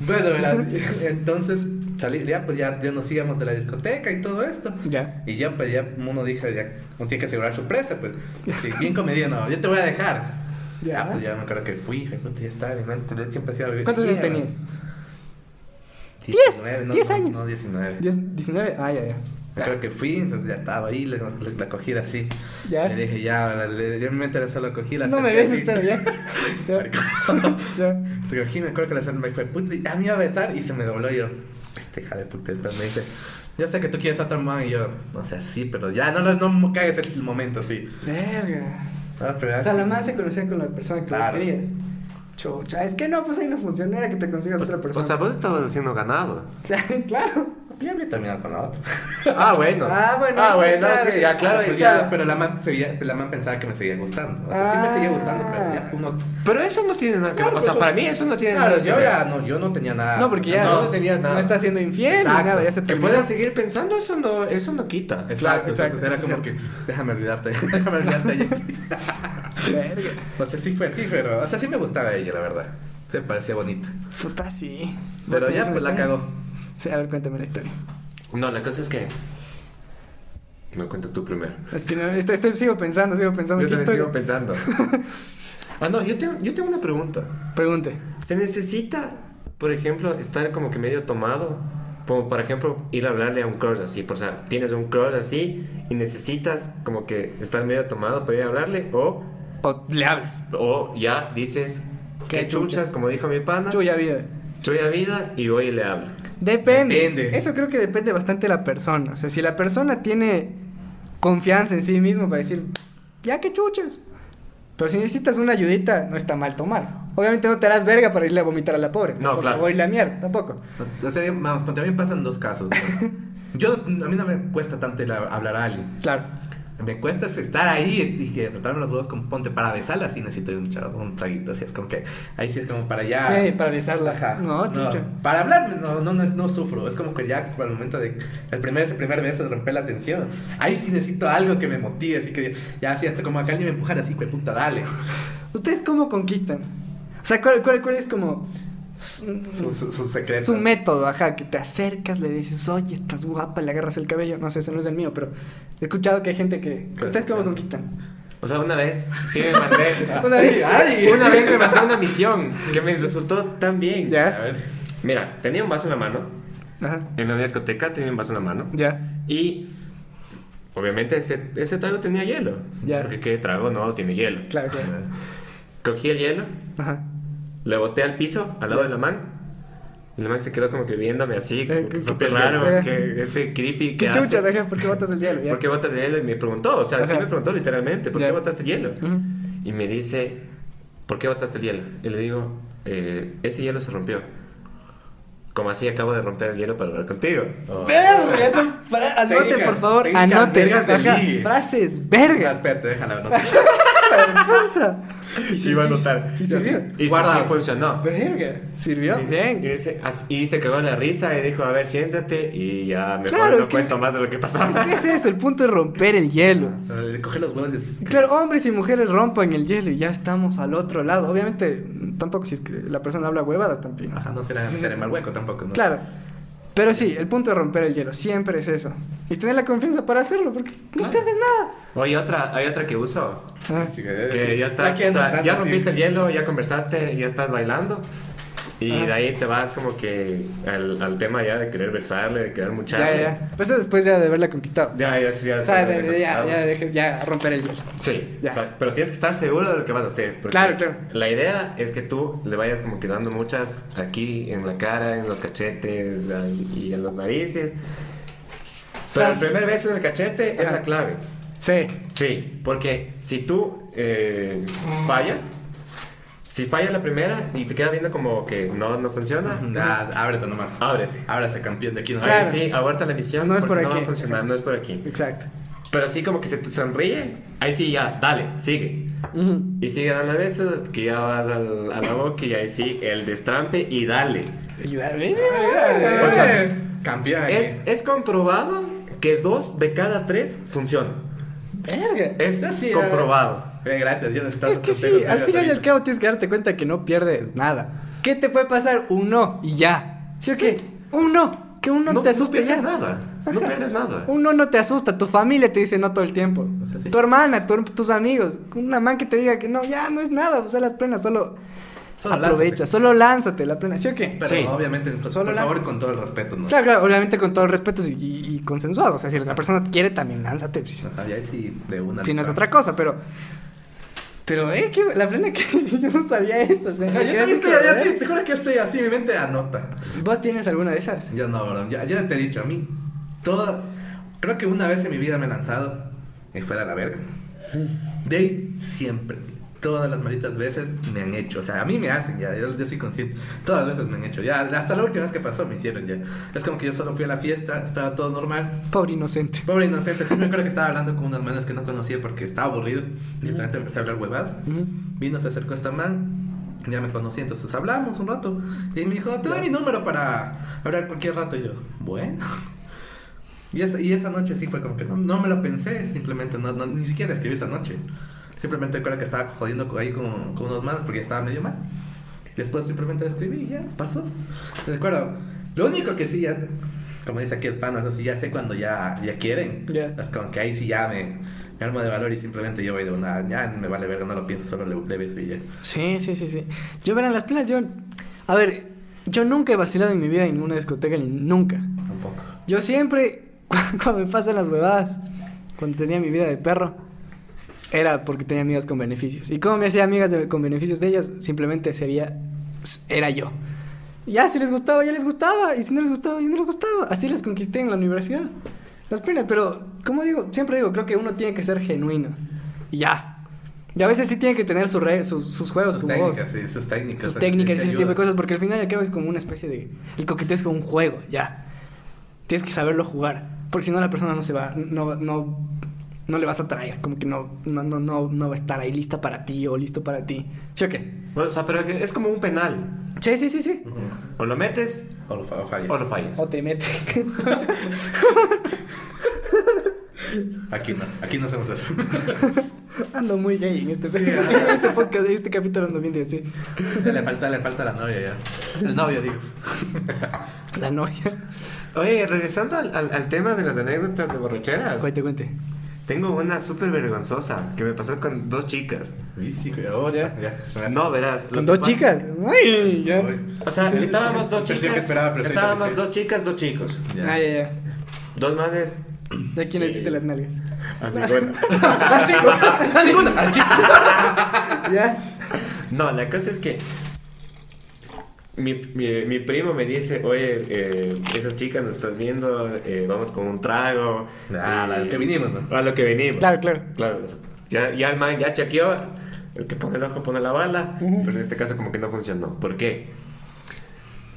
[SPEAKER 3] Bueno, verás, entonces salí, ya, pues ya, ya nos íbamos de la discoteca y todo esto.
[SPEAKER 2] Ya.
[SPEAKER 3] Y ya, pues ya uno dijo, ya uno tiene que asegurar su presa, pues. Así, bien comedido, no, yo te voy a dejar.
[SPEAKER 2] Ya.
[SPEAKER 3] Ya, pues ya me acuerdo que fui, puta, ya estaba, mi mente siempre ha sido...
[SPEAKER 2] ¿Cuántos años tenías?
[SPEAKER 3] 19, no,
[SPEAKER 2] 10
[SPEAKER 3] no,
[SPEAKER 2] años.
[SPEAKER 3] No, 19.
[SPEAKER 2] ¿Diez- ¿19? Ah, ya, ya.
[SPEAKER 3] Me acuerdo que fui, entonces ya estaba ahí, le- la cogí así.
[SPEAKER 2] Ya.
[SPEAKER 3] Le dije, ya, le, yo en mi mente solo cogí la
[SPEAKER 2] No me
[SPEAKER 3] así.
[SPEAKER 2] pero ya. Ya. Ya.
[SPEAKER 3] Cogí, me acuerdo que la me dijo, puta, y a mí iba a besar y se me dobló yo, este hija de puta, después me dice, yo sé que tú quieres a otra man y yo, o sea, sí, pero ya, no, no, no cagues el momento, sí.
[SPEAKER 2] Verga.
[SPEAKER 3] Ah,
[SPEAKER 2] O sea, la más se conocía con la persona que
[SPEAKER 3] Claro.
[SPEAKER 2] vos querías. Chucha, es que no, pues ahí no funciona, era que te consigas otra persona.
[SPEAKER 4] O sea, vos estabas haciendo ganado.
[SPEAKER 2] claro.
[SPEAKER 3] Ya había terminado con la otra.
[SPEAKER 4] Ah, bueno.
[SPEAKER 2] Ah, bueno,
[SPEAKER 4] Ah,
[SPEAKER 2] sí,
[SPEAKER 4] bueno,
[SPEAKER 2] claro,
[SPEAKER 4] ya, claro.
[SPEAKER 3] Pues
[SPEAKER 4] o
[SPEAKER 3] ya, pero la man, seguía, la man pensaba que me seguía gustando. O sea, sí me seguía gustando, pero ya uno...
[SPEAKER 4] Pero eso no tiene nada que ver.
[SPEAKER 3] Claro,
[SPEAKER 4] O sea,
[SPEAKER 3] pues,
[SPEAKER 4] para mí eso no tiene
[SPEAKER 3] Claro,
[SPEAKER 4] nada que
[SPEAKER 3] yo
[SPEAKER 4] ver.
[SPEAKER 3] ya no, yo no tenía nada.
[SPEAKER 2] No, porque ya
[SPEAKER 4] no
[SPEAKER 2] no,
[SPEAKER 4] tenías nada.
[SPEAKER 2] está siendo infiel ni
[SPEAKER 3] Exacto.
[SPEAKER 2] nada, ya se
[SPEAKER 4] Que puedas seguir pensando, eso no, eso no quita.
[SPEAKER 3] Exacto,
[SPEAKER 2] Claro, exacto,
[SPEAKER 3] era
[SPEAKER 2] eso
[SPEAKER 3] como que, déjame olvidarte, déjame olvidarte.
[SPEAKER 2] Verga.
[SPEAKER 3] O sea, sí fue así, pero, o sea, sí me gustaba ella, la verdad. Se parecía bonita.
[SPEAKER 2] Puta, sí. ¿Vos
[SPEAKER 3] Pero ya, pues la cagó.
[SPEAKER 2] Sí, a ver, cuéntame la historia.
[SPEAKER 4] No, la cosa es que. Me cuenta tú primero.
[SPEAKER 2] Es que no, estoy, estoy- sigo pensando, sigo pensando.
[SPEAKER 4] Yo
[SPEAKER 2] ¿Qué
[SPEAKER 4] también sigo pensando. ah, no, yo tengo, yo tengo una pregunta.
[SPEAKER 2] Pregunte.
[SPEAKER 4] ¿Se necesita, por ejemplo, estar como que medio tomado? Como, por ejemplo, ir a hablarle a un crush así. Por, o sea, tienes un crush así y necesitas como que estar medio tomado para ir a hablarle. O,
[SPEAKER 2] O le hables.
[SPEAKER 4] o ya dices,
[SPEAKER 2] qué
[SPEAKER 4] chuchas,
[SPEAKER 2] chuchas.
[SPEAKER 4] como dijo mi pana.
[SPEAKER 2] Chuya vida.
[SPEAKER 4] Chuya vida y voy y le hablo.
[SPEAKER 2] Depende.
[SPEAKER 3] Depende.
[SPEAKER 2] Eso creo que depende bastante de la persona. O sea, si la persona tiene confianza en sí mismo para decir, ya que chuchas. Pero si necesitas una ayudita, no está mal tomar. Obviamente no te harás verga para irle a vomitar a la pobre.
[SPEAKER 4] No,
[SPEAKER 2] tampoco,
[SPEAKER 4] claro.
[SPEAKER 2] O irle a miar, tampoco.
[SPEAKER 3] O sea, vamos, a mí me pasan dos casos. ¿no? Yo, a mí no me cuesta tanto hablar a alguien.
[SPEAKER 2] Claro.
[SPEAKER 3] Me cuesta es estar ahí y que frotarme los huevos con ponte para besarla, así necesito un, tra- un traguito, así es como que ahí sí es como para ya.
[SPEAKER 2] Sí, para besarla.
[SPEAKER 3] Ajá.
[SPEAKER 2] No, chucha.
[SPEAKER 3] Para hablar no, no, no, es- no sufro, es como que ya el momento de el primer, ese primer beso de romper la tensión. Ahí sí necesito algo que me motive, así que ya así hasta como acá alguien me empujara así, pues puta, dale.
[SPEAKER 2] ¿Ustedes cómo conquistan? O sea, ¿cuál, cuál, cuál es como su,
[SPEAKER 3] Su, su, secreto.
[SPEAKER 2] su método? Ajá, que te acercas, le dices, oye, estás guapa, le agarras el cabello. No sé, ese no es el mío, pero he escuchado que hay gente que... ¿Ustedes cómo
[SPEAKER 3] sí.
[SPEAKER 2] conquistan?
[SPEAKER 4] O sea, una vez sí me mandé.
[SPEAKER 2] Una vez.
[SPEAKER 3] Ay,
[SPEAKER 4] una vez me mandé una misión que me resultó tan bien.
[SPEAKER 2] Ya.
[SPEAKER 3] A ver.
[SPEAKER 4] Mira, tenía un vaso en la mano.
[SPEAKER 2] Ajá,
[SPEAKER 4] En una discoteca tenía un vaso en la mano.
[SPEAKER 2] ya.
[SPEAKER 4] Y obviamente ese, ese trago tenía hielo.
[SPEAKER 2] Ya.
[SPEAKER 4] Porque qué trago no tiene hielo.
[SPEAKER 2] Claro, claro.
[SPEAKER 4] Cogí el hielo,
[SPEAKER 2] Ajá.
[SPEAKER 4] Le boté al piso, al lado de la man. Y la man se quedó como que viéndome así,
[SPEAKER 2] Eh,
[SPEAKER 4] como
[SPEAKER 2] ¿qué-
[SPEAKER 4] que súper
[SPEAKER 2] qué-
[SPEAKER 4] raro,
[SPEAKER 2] qué-
[SPEAKER 4] que este creepy
[SPEAKER 2] ¿Qué
[SPEAKER 4] hace.
[SPEAKER 2] chuchas, ajá? ¿Por qué botas el hielo? Ya.
[SPEAKER 4] ¿Por qué botas el hielo? Y me preguntó, o sea, sí
[SPEAKER 2] Ajá.
[SPEAKER 4] me preguntó literalmente, ¿por
[SPEAKER 2] Ya.
[SPEAKER 4] qué botaste el hielo?
[SPEAKER 2] Ujú.
[SPEAKER 4] Y me dice, ¿por qué botaste el hielo? Y le digo, "Eh, ese hielo se rompió. Como así acabo de romper el hielo para hablar contigo.
[SPEAKER 3] Oh.
[SPEAKER 2] Verga, esas fra- anote
[SPEAKER 3] Técnicas-
[SPEAKER 2] por favor, anote. Frases
[SPEAKER 3] No,
[SPEAKER 2] verga.
[SPEAKER 3] espérate, déjala. No.
[SPEAKER 2] Puta.
[SPEAKER 4] Y va a notar.
[SPEAKER 2] ¿Y sirvió?
[SPEAKER 4] Y,
[SPEAKER 3] Guarda.
[SPEAKER 4] funcionó.
[SPEAKER 2] Verga. ¿Sirvió?
[SPEAKER 4] Y,
[SPEAKER 2] Bien.
[SPEAKER 4] y se, y se cagó en la risa y dijo, a ver, siéntate. Y ya mejor
[SPEAKER 2] Claro,
[SPEAKER 4] no
[SPEAKER 2] es que-
[SPEAKER 4] cuento más de lo que pasaba.
[SPEAKER 2] Es que es eso, el punto es romper el hielo.
[SPEAKER 3] O sea, le coge los huevos y dices,
[SPEAKER 2] Y Claro, hombres y mujeres rompan el hielo y ya estamos al otro lado. Obviamente, tampoco si es que la persona habla huevadas también.
[SPEAKER 3] Ajá, no será en mal hueco tampoco, ¿no?
[SPEAKER 2] Claro. Pero sí, el punto de romper el hielo siempre es eso. Y tener la confianza para hacerlo, porque no pierdes nada.
[SPEAKER 4] Oye, otra, hay otra que uso.
[SPEAKER 2] Ah,
[SPEAKER 3] Sí, güey,
[SPEAKER 4] Que
[SPEAKER 3] sí.
[SPEAKER 4] ya está, o sea, ya
[SPEAKER 3] sí.
[SPEAKER 4] rompiste el hielo, ya conversaste, ya estás bailando. Y
[SPEAKER 2] Ajá.
[SPEAKER 4] de ahí te vas como que al, al tema ya de querer besarle, de querer
[SPEAKER 2] ya,
[SPEAKER 4] mucharle.
[SPEAKER 2] ya, ya. Eso después ya de haberla conquistado.
[SPEAKER 4] Ya, ya, ya.
[SPEAKER 2] O sea,
[SPEAKER 4] ya,
[SPEAKER 2] de- de- ya,
[SPEAKER 4] ya,
[SPEAKER 2] deje- ya romper el hielo.
[SPEAKER 4] Sí,
[SPEAKER 2] Ya.
[SPEAKER 4] o sea, pero tienes que estar seguro de lo que vas a hacer.
[SPEAKER 2] Claro, claro.
[SPEAKER 4] La idea es que tú le vayas como que dando muchas aquí en la cara, en los cachetes y en las narices. Pero
[SPEAKER 2] sea,
[SPEAKER 4] el primer beso en el cachete es
[SPEAKER 2] Ajá.
[SPEAKER 4] la clave.
[SPEAKER 2] Sí.
[SPEAKER 4] Sí, porque si tú eh, falla, si falla la primera y te queda viendo como que no, no funciona,
[SPEAKER 3] Ya, ábrete nomás.
[SPEAKER 4] ábrete.
[SPEAKER 3] Ábrase campeón de aquí, ¿no?
[SPEAKER 2] Claro.
[SPEAKER 4] Sí, aborta la misión.
[SPEAKER 2] No es por
[SPEAKER 4] No va
[SPEAKER 2] aquí.
[SPEAKER 4] a funcionar, no es por aquí.
[SPEAKER 2] Exacto.
[SPEAKER 4] Pero así como que se te sonríe, ahí sí ya, dale, sigue.
[SPEAKER 2] Ujú.
[SPEAKER 4] Y sigue dando besos, que ya vas al- a la boca y ahí sí, el destrampe y dale.
[SPEAKER 2] Y vez-
[SPEAKER 3] O sea, campeón aquí.
[SPEAKER 4] Es, es comprobado que dos de cada tres funcionan.
[SPEAKER 2] Verga.
[SPEAKER 4] Es
[SPEAKER 3] sí,
[SPEAKER 4] comprobado.
[SPEAKER 3] Eh, gracias, ya necesitas
[SPEAKER 2] Es que sí, al final y al cabo tienes que darte cuenta que no pierdes nada. ¿Qué te puede pasar? Un no y ya. ¿Sí o qué? Un no. Que un no, te asuste
[SPEAKER 4] pierdes
[SPEAKER 2] ya.
[SPEAKER 4] nada. No pierdes nada.
[SPEAKER 2] Un no no te asusta. Tu familia te dice no todo el tiempo.
[SPEAKER 3] O sea, sí.
[SPEAKER 2] Tu hermana, tu- tus amigos. Una man que te diga que no, ya no es nada. O sea, las plenas solo,
[SPEAKER 3] Solo
[SPEAKER 2] aprovecha.
[SPEAKER 3] lánzate.
[SPEAKER 2] Solo lánzate la plena. ¿Sí o qué?
[SPEAKER 3] Pero
[SPEAKER 4] Sí.
[SPEAKER 3] obviamente, por
[SPEAKER 2] Solo
[SPEAKER 3] favor,
[SPEAKER 2] lanza.
[SPEAKER 3] con todo el respeto, ¿no?
[SPEAKER 2] Claro, claro, obviamente con todo el respeto y, y- y consensuado. O sea, si la persona quiere, también lánzate. pues,
[SPEAKER 3] Ajá, y ahí sí, de una.
[SPEAKER 2] Si no es otra cosa, pero. Pero, eh, que la plena que yo no sabía eso. O sea,
[SPEAKER 3] Ajá, yo también estoy así,
[SPEAKER 2] ¿eh?
[SPEAKER 3] te juro que estoy así, mi mente anota.
[SPEAKER 2] ¿Vos tienes alguna de esas?
[SPEAKER 3] Yo no, bro, ya, ya te he dicho, a mí, toda, creo que una vez en mi vida me he lanzado y fue a la verga. De ahí siempre, todas las malditas veces me han hecho, o sea, a mí me hacen ya, yo, yo soy consciente, todas las veces me han hecho, ya, hasta la última vez que pasó me hicieron ya. Es como que yo solo fui a la fiesta, estaba todo normal.
[SPEAKER 2] Pobre inocente.
[SPEAKER 3] Pobre inocente, sí me acuerdo que estaba hablando con unas manas que no conocía porque estaba aburrido. Y de repente empecé a hablar huevadas.
[SPEAKER 2] Ujú.
[SPEAKER 3] Vino, se acercó esta man, ya me conocí, entonces hablamos un rato. Y me dijo, te doy mi número para hablar cualquier rato. Y yo, bueno. Y esa, y esa noche sí fue como que no, no me lo pensé, simplemente no, no- ni siquiera escribí esa noche. Simplemente recuerdo que estaba jodiendo ahí con, con unos manos porque estaba medio mal. Después simplemente le escribí y ya, pasó. Recuerdo, lo único que sí ya, como dice aquí el pan, o sea, sí ya sé cuando ya, ya quieren.
[SPEAKER 2] Ya.
[SPEAKER 3] Es como que ahí sí ya me, me armo de valor y simplemente yo voy de una, ya me vale verga, no lo pienso, solo le, le beso y ya.
[SPEAKER 2] Sí, sí, sí, sí. Yo, verán, las plenas, yo. A ver, yo nunca he vacilado en mi vida en ninguna discoteca, ni nunca.
[SPEAKER 3] Tampoco.
[SPEAKER 2] Yo siempre, cuando me pasan las huevadas, cuando tenía mi vida de perro, era porque tenía amigas con beneficios. ¿Y cómo me hacía amigas de- con beneficios de ellas? Simplemente sería, era yo. Ya, si les gustaba, ya les gustaba. Y si no les gustaba, ya no les gustaba. Así les conquisté en la universidad. Las plenas, pero, como digo, siempre digo, creo que uno tiene que ser genuino. Y ya. Y a veces sí tiene que tener sus, re- sus, sus juegos
[SPEAKER 3] Sus
[SPEAKER 2] como vos
[SPEAKER 3] técnicas, sí, sus técnicas.
[SPEAKER 2] sus técnicas y ese tipo de cosas, porque al final y al cabo es como una especie de... El coqueteo es como un juego, ya. Tienes que saberlo jugar, porque si no la persona no se va, no, va- no, no le vas a atraer, como que no, no, no, no, no va a estar ahí lista para ti o listo para ti. ¿Sí o qué?
[SPEAKER 4] O sea, pero es como un penal.
[SPEAKER 2] Sí, sí, sí, sí.
[SPEAKER 4] O lo metes
[SPEAKER 3] O lo, o fallas.
[SPEAKER 4] o lo fallas.
[SPEAKER 2] O te mete.
[SPEAKER 3] Aquí no, aquí no hacemos eso.
[SPEAKER 2] ando muy gay en este,
[SPEAKER 3] Sí,
[SPEAKER 2] este podcast, en este capítulo ando bien de así.
[SPEAKER 3] le falta, le falta la novia ya. El novio, digo.
[SPEAKER 2] La novia.
[SPEAKER 4] Oye, regresando al, al- al tema de las anécdotas de borracheras.
[SPEAKER 2] Cuente, cuente.
[SPEAKER 4] Tengo una súper vergonzosa que me pasó con dos chicas.
[SPEAKER 3] Sí, güey, otra, ya.
[SPEAKER 4] No, verás.
[SPEAKER 2] Con dos
[SPEAKER 4] pasa-
[SPEAKER 2] chicas. Ay, ya.
[SPEAKER 3] Uy.
[SPEAKER 4] O sea, estábamos dos
[SPEAKER 3] Pensé que
[SPEAKER 4] chicas.
[SPEAKER 3] esperaba, pero
[SPEAKER 4] estábamos dos chicas, dos chicos.
[SPEAKER 3] Ya.
[SPEAKER 2] Ah, ya, ya.
[SPEAKER 4] Dos manes.
[SPEAKER 2] ¿De quién le diste las nalgas?
[SPEAKER 4] A ninguna.
[SPEAKER 3] Al chico, a ninguna, al chico.
[SPEAKER 2] Ya.
[SPEAKER 4] No, la cosa es que mi, mi, mi primo me dice, oye, eh, esas chicas nos estás viendo, eh, vamos con un trago.
[SPEAKER 3] Ah,
[SPEAKER 4] Y-
[SPEAKER 3] a lo que vinimos, ¿no?
[SPEAKER 4] A lo que vinimos.
[SPEAKER 2] Claro, claro.
[SPEAKER 4] Claro, ya, ya el man ya chequeó, el que pone el ojo pone la bala, pero en este caso como que no funcionó. ¿Por qué?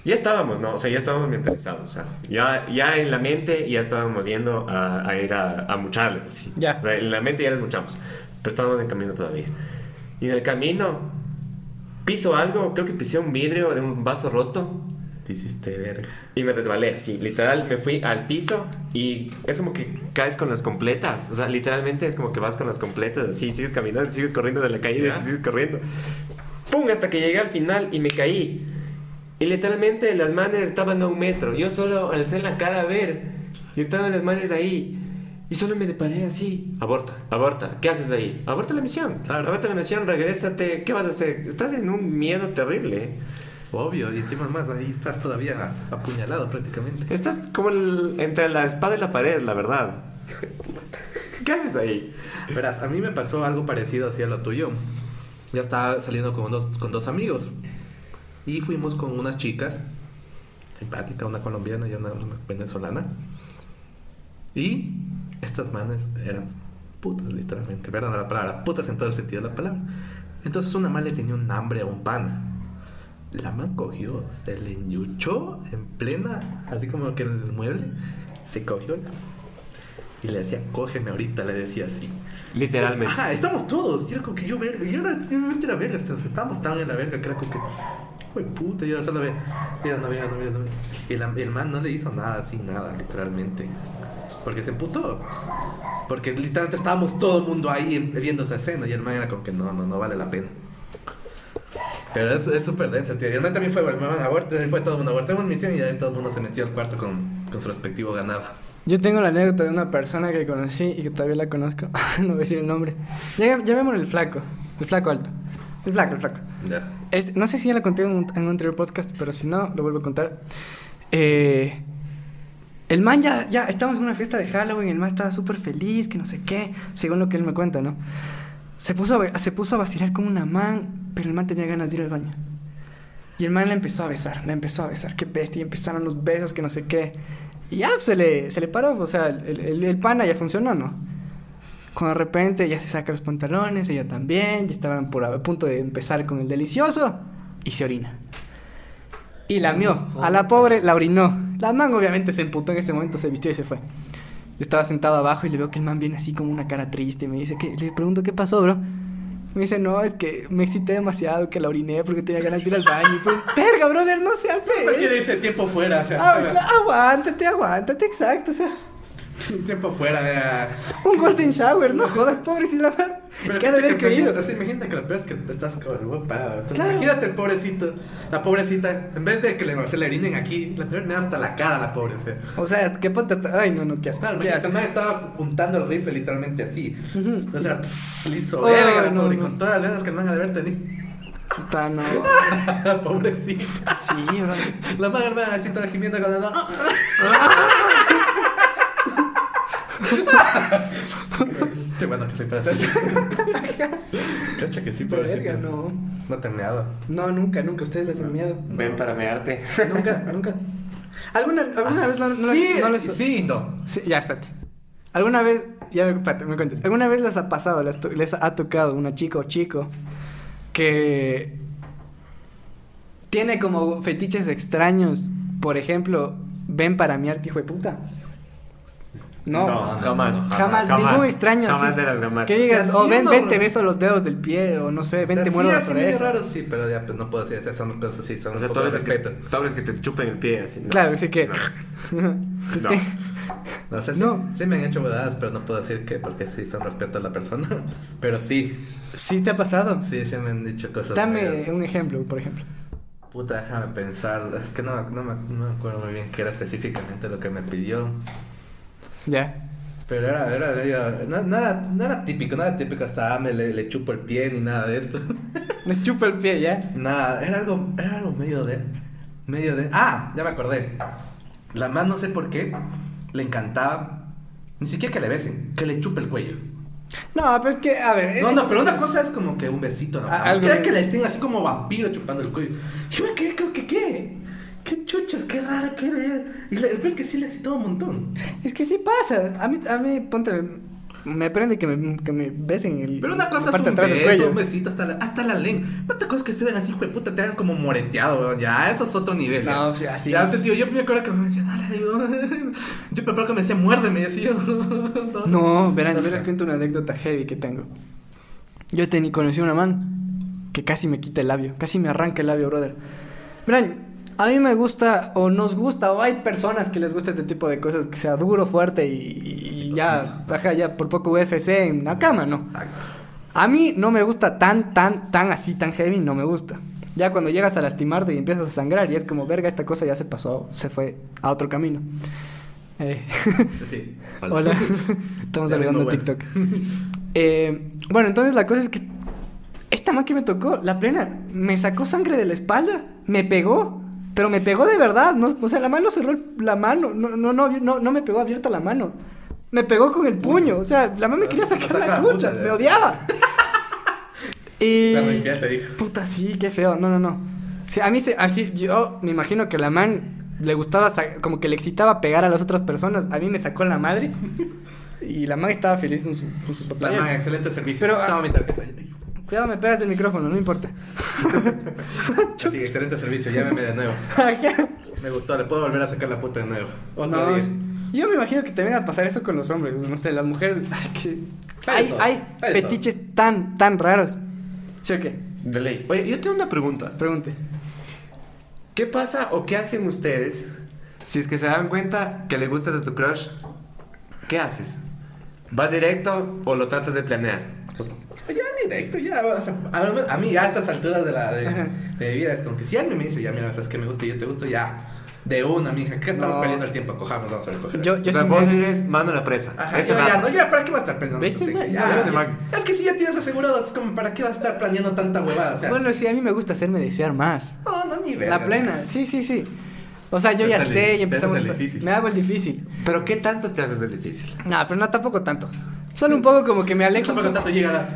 [SPEAKER 4] Ya estábamos, ¿no? O sea, ya estábamos mentalizados, o sea, ya, ya en la mente ya estábamos yendo a, a ir a, a mucharles, así.
[SPEAKER 2] Ya.
[SPEAKER 4] O sea, en la mente ya les muchamos, pero estábamos en camino todavía. Y en el camino piso algo, creo que pisé un vidrio de un vaso roto
[SPEAKER 3] Te hiciste verga.
[SPEAKER 4] y me resbalé. Sí, literal, me fui al piso y es como que caes con las completas. O sea, literalmente es como que vas con las completas. Así, sigues caminando, sigues corriendo de la
[SPEAKER 3] Ya.
[SPEAKER 4] sigues corriendo. ¡Pum! Hasta que llegué al final y me caí. Y literalmente las manes estaban a un metro. Yo solo alcé la cara a ver. Y estaban las manes ahí. Y solo me deparé así. Aborta, aborta. ¿Qué haces ahí? Aborta la misión.
[SPEAKER 3] Claro.
[SPEAKER 4] Aborta la misión, regrésate. ¿Qué vas a hacer? Estás en un miedo terrible.
[SPEAKER 3] Obvio, y encima más, ahí estás todavía apuñalado prácticamente.
[SPEAKER 4] Estás como el- entre la espada y la pared, la verdad. ¿Qué haces ahí?
[SPEAKER 3] Verás, a mí me pasó algo parecido así a lo tuyo. Ya estaba saliendo con dos, con dos amigos. Y fuimos con unas chicas. Simpática, una colombiana y una, una venezolana. Y estas manes eran putas, literalmente. Perdón la palabra, putas en todo el sentido de la palabra. Entonces una man le tenía un hambre a un pana. La man cogió, se le enyuchó en plena, así como que en el mueble. Se cogió y le decía, cógeme ahorita, le decía así.
[SPEAKER 4] Literalmente.
[SPEAKER 3] Ajá, estamos todos. Y era como que yo verga. Y ahora simplemente era verga. Estábamos tan en la verga que era como que. Uy, puta, yo solo ve. Mira, no, mira, no, mira, no, mira. Y la- el man no le hizo nada, así, nada, literalmente. Porque se emputó. Porque literalmente estábamos todo el mundo ahí viendo esa escena. Y el man era como que no, no, no vale la pena. Pero es es súper denso, tío. Y el man también fue, el man aborto, fue todo el mundo. Abortamos misión y ya todo el mundo se metió al cuarto con, con su respectivo ganado.
[SPEAKER 2] Yo tengo la anécdota de una persona que conocí y que todavía la conozco. no voy a decir el nombre. Llamémosle el flaco. El flaco alto. El flaco, el flaco.
[SPEAKER 3] Ya.
[SPEAKER 2] Este, no sé si ya la conté en un, en un anterior podcast, pero si no, lo vuelvo a contar. Eh, el man ya, ya, estábamos en una fiesta de Halloween, el man estaba súper feliz, que no sé qué, según lo que él me cuenta, ¿no? Se puso, a, se puso a vacilar con una man, pero el man tenía ganas de ir al baño. Y el man la empezó a besar, la empezó a besar, qué bestia, y empezaron los besos, que no sé qué. Y ya se le, se le paró, o sea, el, el, el pana ya funcionó, ¿no? Cuando de repente ya se saca los pantalones, ella también, ya estaban por a punto de empezar con el delicioso y se orina. Y la mió. A la pobre la orinó. La man obviamente se emputó en ese momento, se vistió y se fue. Yo estaba sentado abajo y le veo que el man viene así como una cara triste y me dice, que le pregunto, ¿qué pasó, bro? Me dice, no, es que me excité demasiado, que la oriné porque tenía ganas de ir al baño. Y fue, verga, brother, no se hace.
[SPEAKER 3] ¿Por qué le dice tiempo fuera?
[SPEAKER 2] Ah, cla- aguántate, aguántate, exacto. O sea,
[SPEAKER 3] Tiempo fuera,
[SPEAKER 2] un golden shower, no jodas, pobrecita la man.
[SPEAKER 3] Pero
[SPEAKER 2] ¿Qué ha de haber creído?
[SPEAKER 3] imagínate, o sea, imagínate que lo peor es que estás con el huevo parado. Entonces,
[SPEAKER 2] Claro.
[SPEAKER 3] Imagínate el pobrecito, la pobrecita, en vez de que le, se le orinen aquí, la me hasta la cara a la pobre. O sea,
[SPEAKER 2] O sea, qué ponte. Ay, no, no, qué asco.
[SPEAKER 3] claro,
[SPEAKER 2] qué asco.
[SPEAKER 3] estaba apuntando el rifle literalmente así. O sea, hizo
[SPEAKER 2] Ay,
[SPEAKER 3] verga la
[SPEAKER 2] no,
[SPEAKER 3] pobre,
[SPEAKER 2] no.
[SPEAKER 3] con todas las ganas que man ha de haber tenido.
[SPEAKER 2] Puta, no.
[SPEAKER 3] pobrecito.
[SPEAKER 2] Sí, bro.
[SPEAKER 3] La man, hermana, así toda gimiendo con la. Qué bueno que soy eso. Cacha que sí, pobrecito.
[SPEAKER 2] Verga, no.
[SPEAKER 3] No te he meado.
[SPEAKER 2] No, nunca, nunca. Ustedes les dan miedo.
[SPEAKER 4] Ven para mearte.
[SPEAKER 2] Nunca, nunca. ¿Alguna, alguna vez no, no
[SPEAKER 3] sí,
[SPEAKER 2] les, no les-
[SPEAKER 3] sí, no.
[SPEAKER 2] Sí, ya, espérate. ¿Alguna vez, ya me, espérate, me cuentes, ¿alguna vez les ha pasado, les, les ha tocado una chica o chico que tiene como fetiches extraños? Por ejemplo, ven para mi arte, hijo de puta. No,
[SPEAKER 4] No, jamás.
[SPEAKER 2] jamás, ningún extraño
[SPEAKER 4] Jamás
[SPEAKER 2] así.
[SPEAKER 4] de las jamás.
[SPEAKER 2] Que digas,
[SPEAKER 3] O sea,
[SPEAKER 2] o
[SPEAKER 3] sí,
[SPEAKER 2] ven, ven, te beso los dedos del pie, o no sé, ven, te muerdo las
[SPEAKER 3] así medio
[SPEAKER 2] orejas.
[SPEAKER 3] raro, sí, pero ya pues no puedo decir, esas son cosas así, son
[SPEAKER 4] O
[SPEAKER 3] un
[SPEAKER 4] sea,
[SPEAKER 3] poco
[SPEAKER 4] tú
[SPEAKER 3] de
[SPEAKER 4] que,
[SPEAKER 3] respeto.
[SPEAKER 4] tú hablas que te chupen el pie así. ¿no?
[SPEAKER 2] Claro, sí que...
[SPEAKER 4] No. No.
[SPEAKER 3] No sé, sí,
[SPEAKER 2] No.
[SPEAKER 3] sí me han hecho bodadas, pero no puedo decir que porque sí son respeto a la persona. Pero sí,
[SPEAKER 2] ¿Sí te ha pasado?
[SPEAKER 3] sí, sí me han dicho cosas.
[SPEAKER 2] Dame
[SPEAKER 3] medio-
[SPEAKER 2] un ejemplo, por ejemplo.
[SPEAKER 3] Puta, déjame pensar. Es que no, no, me, no me acuerdo muy bien qué era específicamente lo que me pidió.
[SPEAKER 2] Ya.
[SPEAKER 3] Pero era, era medio- no, nada, no era típico, nada típico hasta me le, le chupo el pie ni nada de esto.
[SPEAKER 2] Me chupa el pie, ¿ya?
[SPEAKER 3] Nada, era algo, era algo medio de. Medio de. Ah, ya me acordé. La más no sé por qué le encantaba. Ni siquiera que le besen, que le chupe el cuello.
[SPEAKER 2] No, pero es que, a ver...
[SPEAKER 3] No, no, pero una cosa es como que un besito, ¿no?
[SPEAKER 2] Algo
[SPEAKER 3] que le estén así como vampiro chupando el cuello. Yo me quedé, creo que qué. Qué chuchas, qué raro, qué raro. Y la- pez que sí le excitó un montón.
[SPEAKER 2] Es que sí pasa. A mí, a mí ponte, me prende que me, que me besen el,
[SPEAKER 3] Pero una cosa es un beso, un besito hasta la, hasta la lengua. Otra cosa es que se den así, puta, te hagan como moreteado, weón. Ya, eso es otro nivel.
[SPEAKER 2] No, o sea, así.
[SPEAKER 3] Ya, te digo, yo me acuerdo que me decían, dale, digo. Yo me acuerdo que me decía, muérdeme, y así yo.
[SPEAKER 2] No, verán, yo les cuento una anécdota heavy que tengo. Yo tení, conocí a una man que casi me quita el labio, casi me arranca el labio, brother. Verán, a mí me gusta, o nos gusta, o hay personas que les gusta este tipo de cosas, que sea duro, fuerte y, y ya, ajá, ya por poco UFC en la cama, ¿no?
[SPEAKER 3] Exacto.
[SPEAKER 2] A mí no me gusta tan, tan, tan así, tan heavy, no me gusta. Ya cuando llegas a lastimarte y empiezas a sangrar y es como, verga, esta cosa ya se pasó, se fue a otro camino. Eh,
[SPEAKER 3] Sí.
[SPEAKER 2] Hola, estamos saludando
[SPEAKER 3] vengo,
[SPEAKER 2] TikTok. Eh, bueno, entonces la cosa es que esta man que me tocó, la plena, me sacó sangre de la espalda, me pegó, pero me pegó de verdad, no, o sea, la mano cerró la mano, no, no, no, no, no me pegó abierta la mano, me pegó con el puño, o sea, la man me quería sacar la
[SPEAKER 3] la
[SPEAKER 2] chucha, me odiaba. y...
[SPEAKER 3] Infiel, te dijo.
[SPEAKER 2] Puta, sí, qué feo. No, no, no. Sí, a mí, se, así, yo me imagino que la man le gustaba, como que le excitaba pegar a las otras personas. A mí me sacó la madre. Y la man estaba feliz con su, con su papá.
[SPEAKER 3] La man, excelente servicio.
[SPEAKER 2] Pero, ah-
[SPEAKER 3] Toma mi tarjeta.
[SPEAKER 2] Cuidado, me pegas del micrófono, no importa.
[SPEAKER 3] Así, excelente servicio. Llámeme de nuevo. Me gustó, le puedo volver a sacar la puta de nuevo. Otro
[SPEAKER 2] no,
[SPEAKER 3] día.
[SPEAKER 2] es- yo me imagino que te venga a pasar eso con los hombres. No sé, las mujeres. Es que
[SPEAKER 3] Hay
[SPEAKER 2] hay,
[SPEAKER 3] todo,
[SPEAKER 2] hay fetiches tan, tan raros. ¿Sí o qué?
[SPEAKER 4] De ley. Oye, yo tengo una pregunta.
[SPEAKER 2] Pregunte.
[SPEAKER 4] ¿Qué pasa o qué hacen ustedes si es que se dan cuenta que le gustas a tu crush? ¿Qué haces? ¿Vas directo o lo tratas de planear? O sea,
[SPEAKER 3] Ya directo, ya. o sea, a, a mí, ya a estas alturas de, la, de, de mi vida, es como que si alguien me dice, ya, mira, sabes que me gusta y yo te gusto, ya. De una, mija. ¿Qué estamos
[SPEAKER 2] No.
[SPEAKER 3] perdiendo el tiempo? Cojamos, vamos a ver. coger.
[SPEAKER 2] Yo,
[SPEAKER 4] o
[SPEAKER 2] yo
[SPEAKER 4] sea,
[SPEAKER 2] sí
[SPEAKER 4] vos
[SPEAKER 2] me-
[SPEAKER 4] eres mano a la presa.
[SPEAKER 3] Ajá,
[SPEAKER 4] Ese
[SPEAKER 3] yo ya, no, ya, ¿para qué va a estar perdiendo?
[SPEAKER 2] ¿Ves,
[SPEAKER 3] tiempo?
[SPEAKER 2] man?
[SPEAKER 3] Ya, ya. Es que si ya tienes asegurado, es como, ¿para qué va a estar planeando tanta huevada? O sea,
[SPEAKER 2] Bueno, sí, a mí me gusta hacerme desear más.
[SPEAKER 3] no, no, ni verga.
[SPEAKER 2] La plena, sí, sí, sí. O sea, yo
[SPEAKER 3] Te
[SPEAKER 2] ya sé
[SPEAKER 3] el-
[SPEAKER 2] y empezamos.
[SPEAKER 3] te haces el
[SPEAKER 2] a-
[SPEAKER 3] difícil.
[SPEAKER 2] Me hago el difícil.
[SPEAKER 4] Pero ¿qué tanto te haces del difícil?
[SPEAKER 2] No, pero no tampoco tanto. Solo un poco como que me alejo.
[SPEAKER 3] Llega la...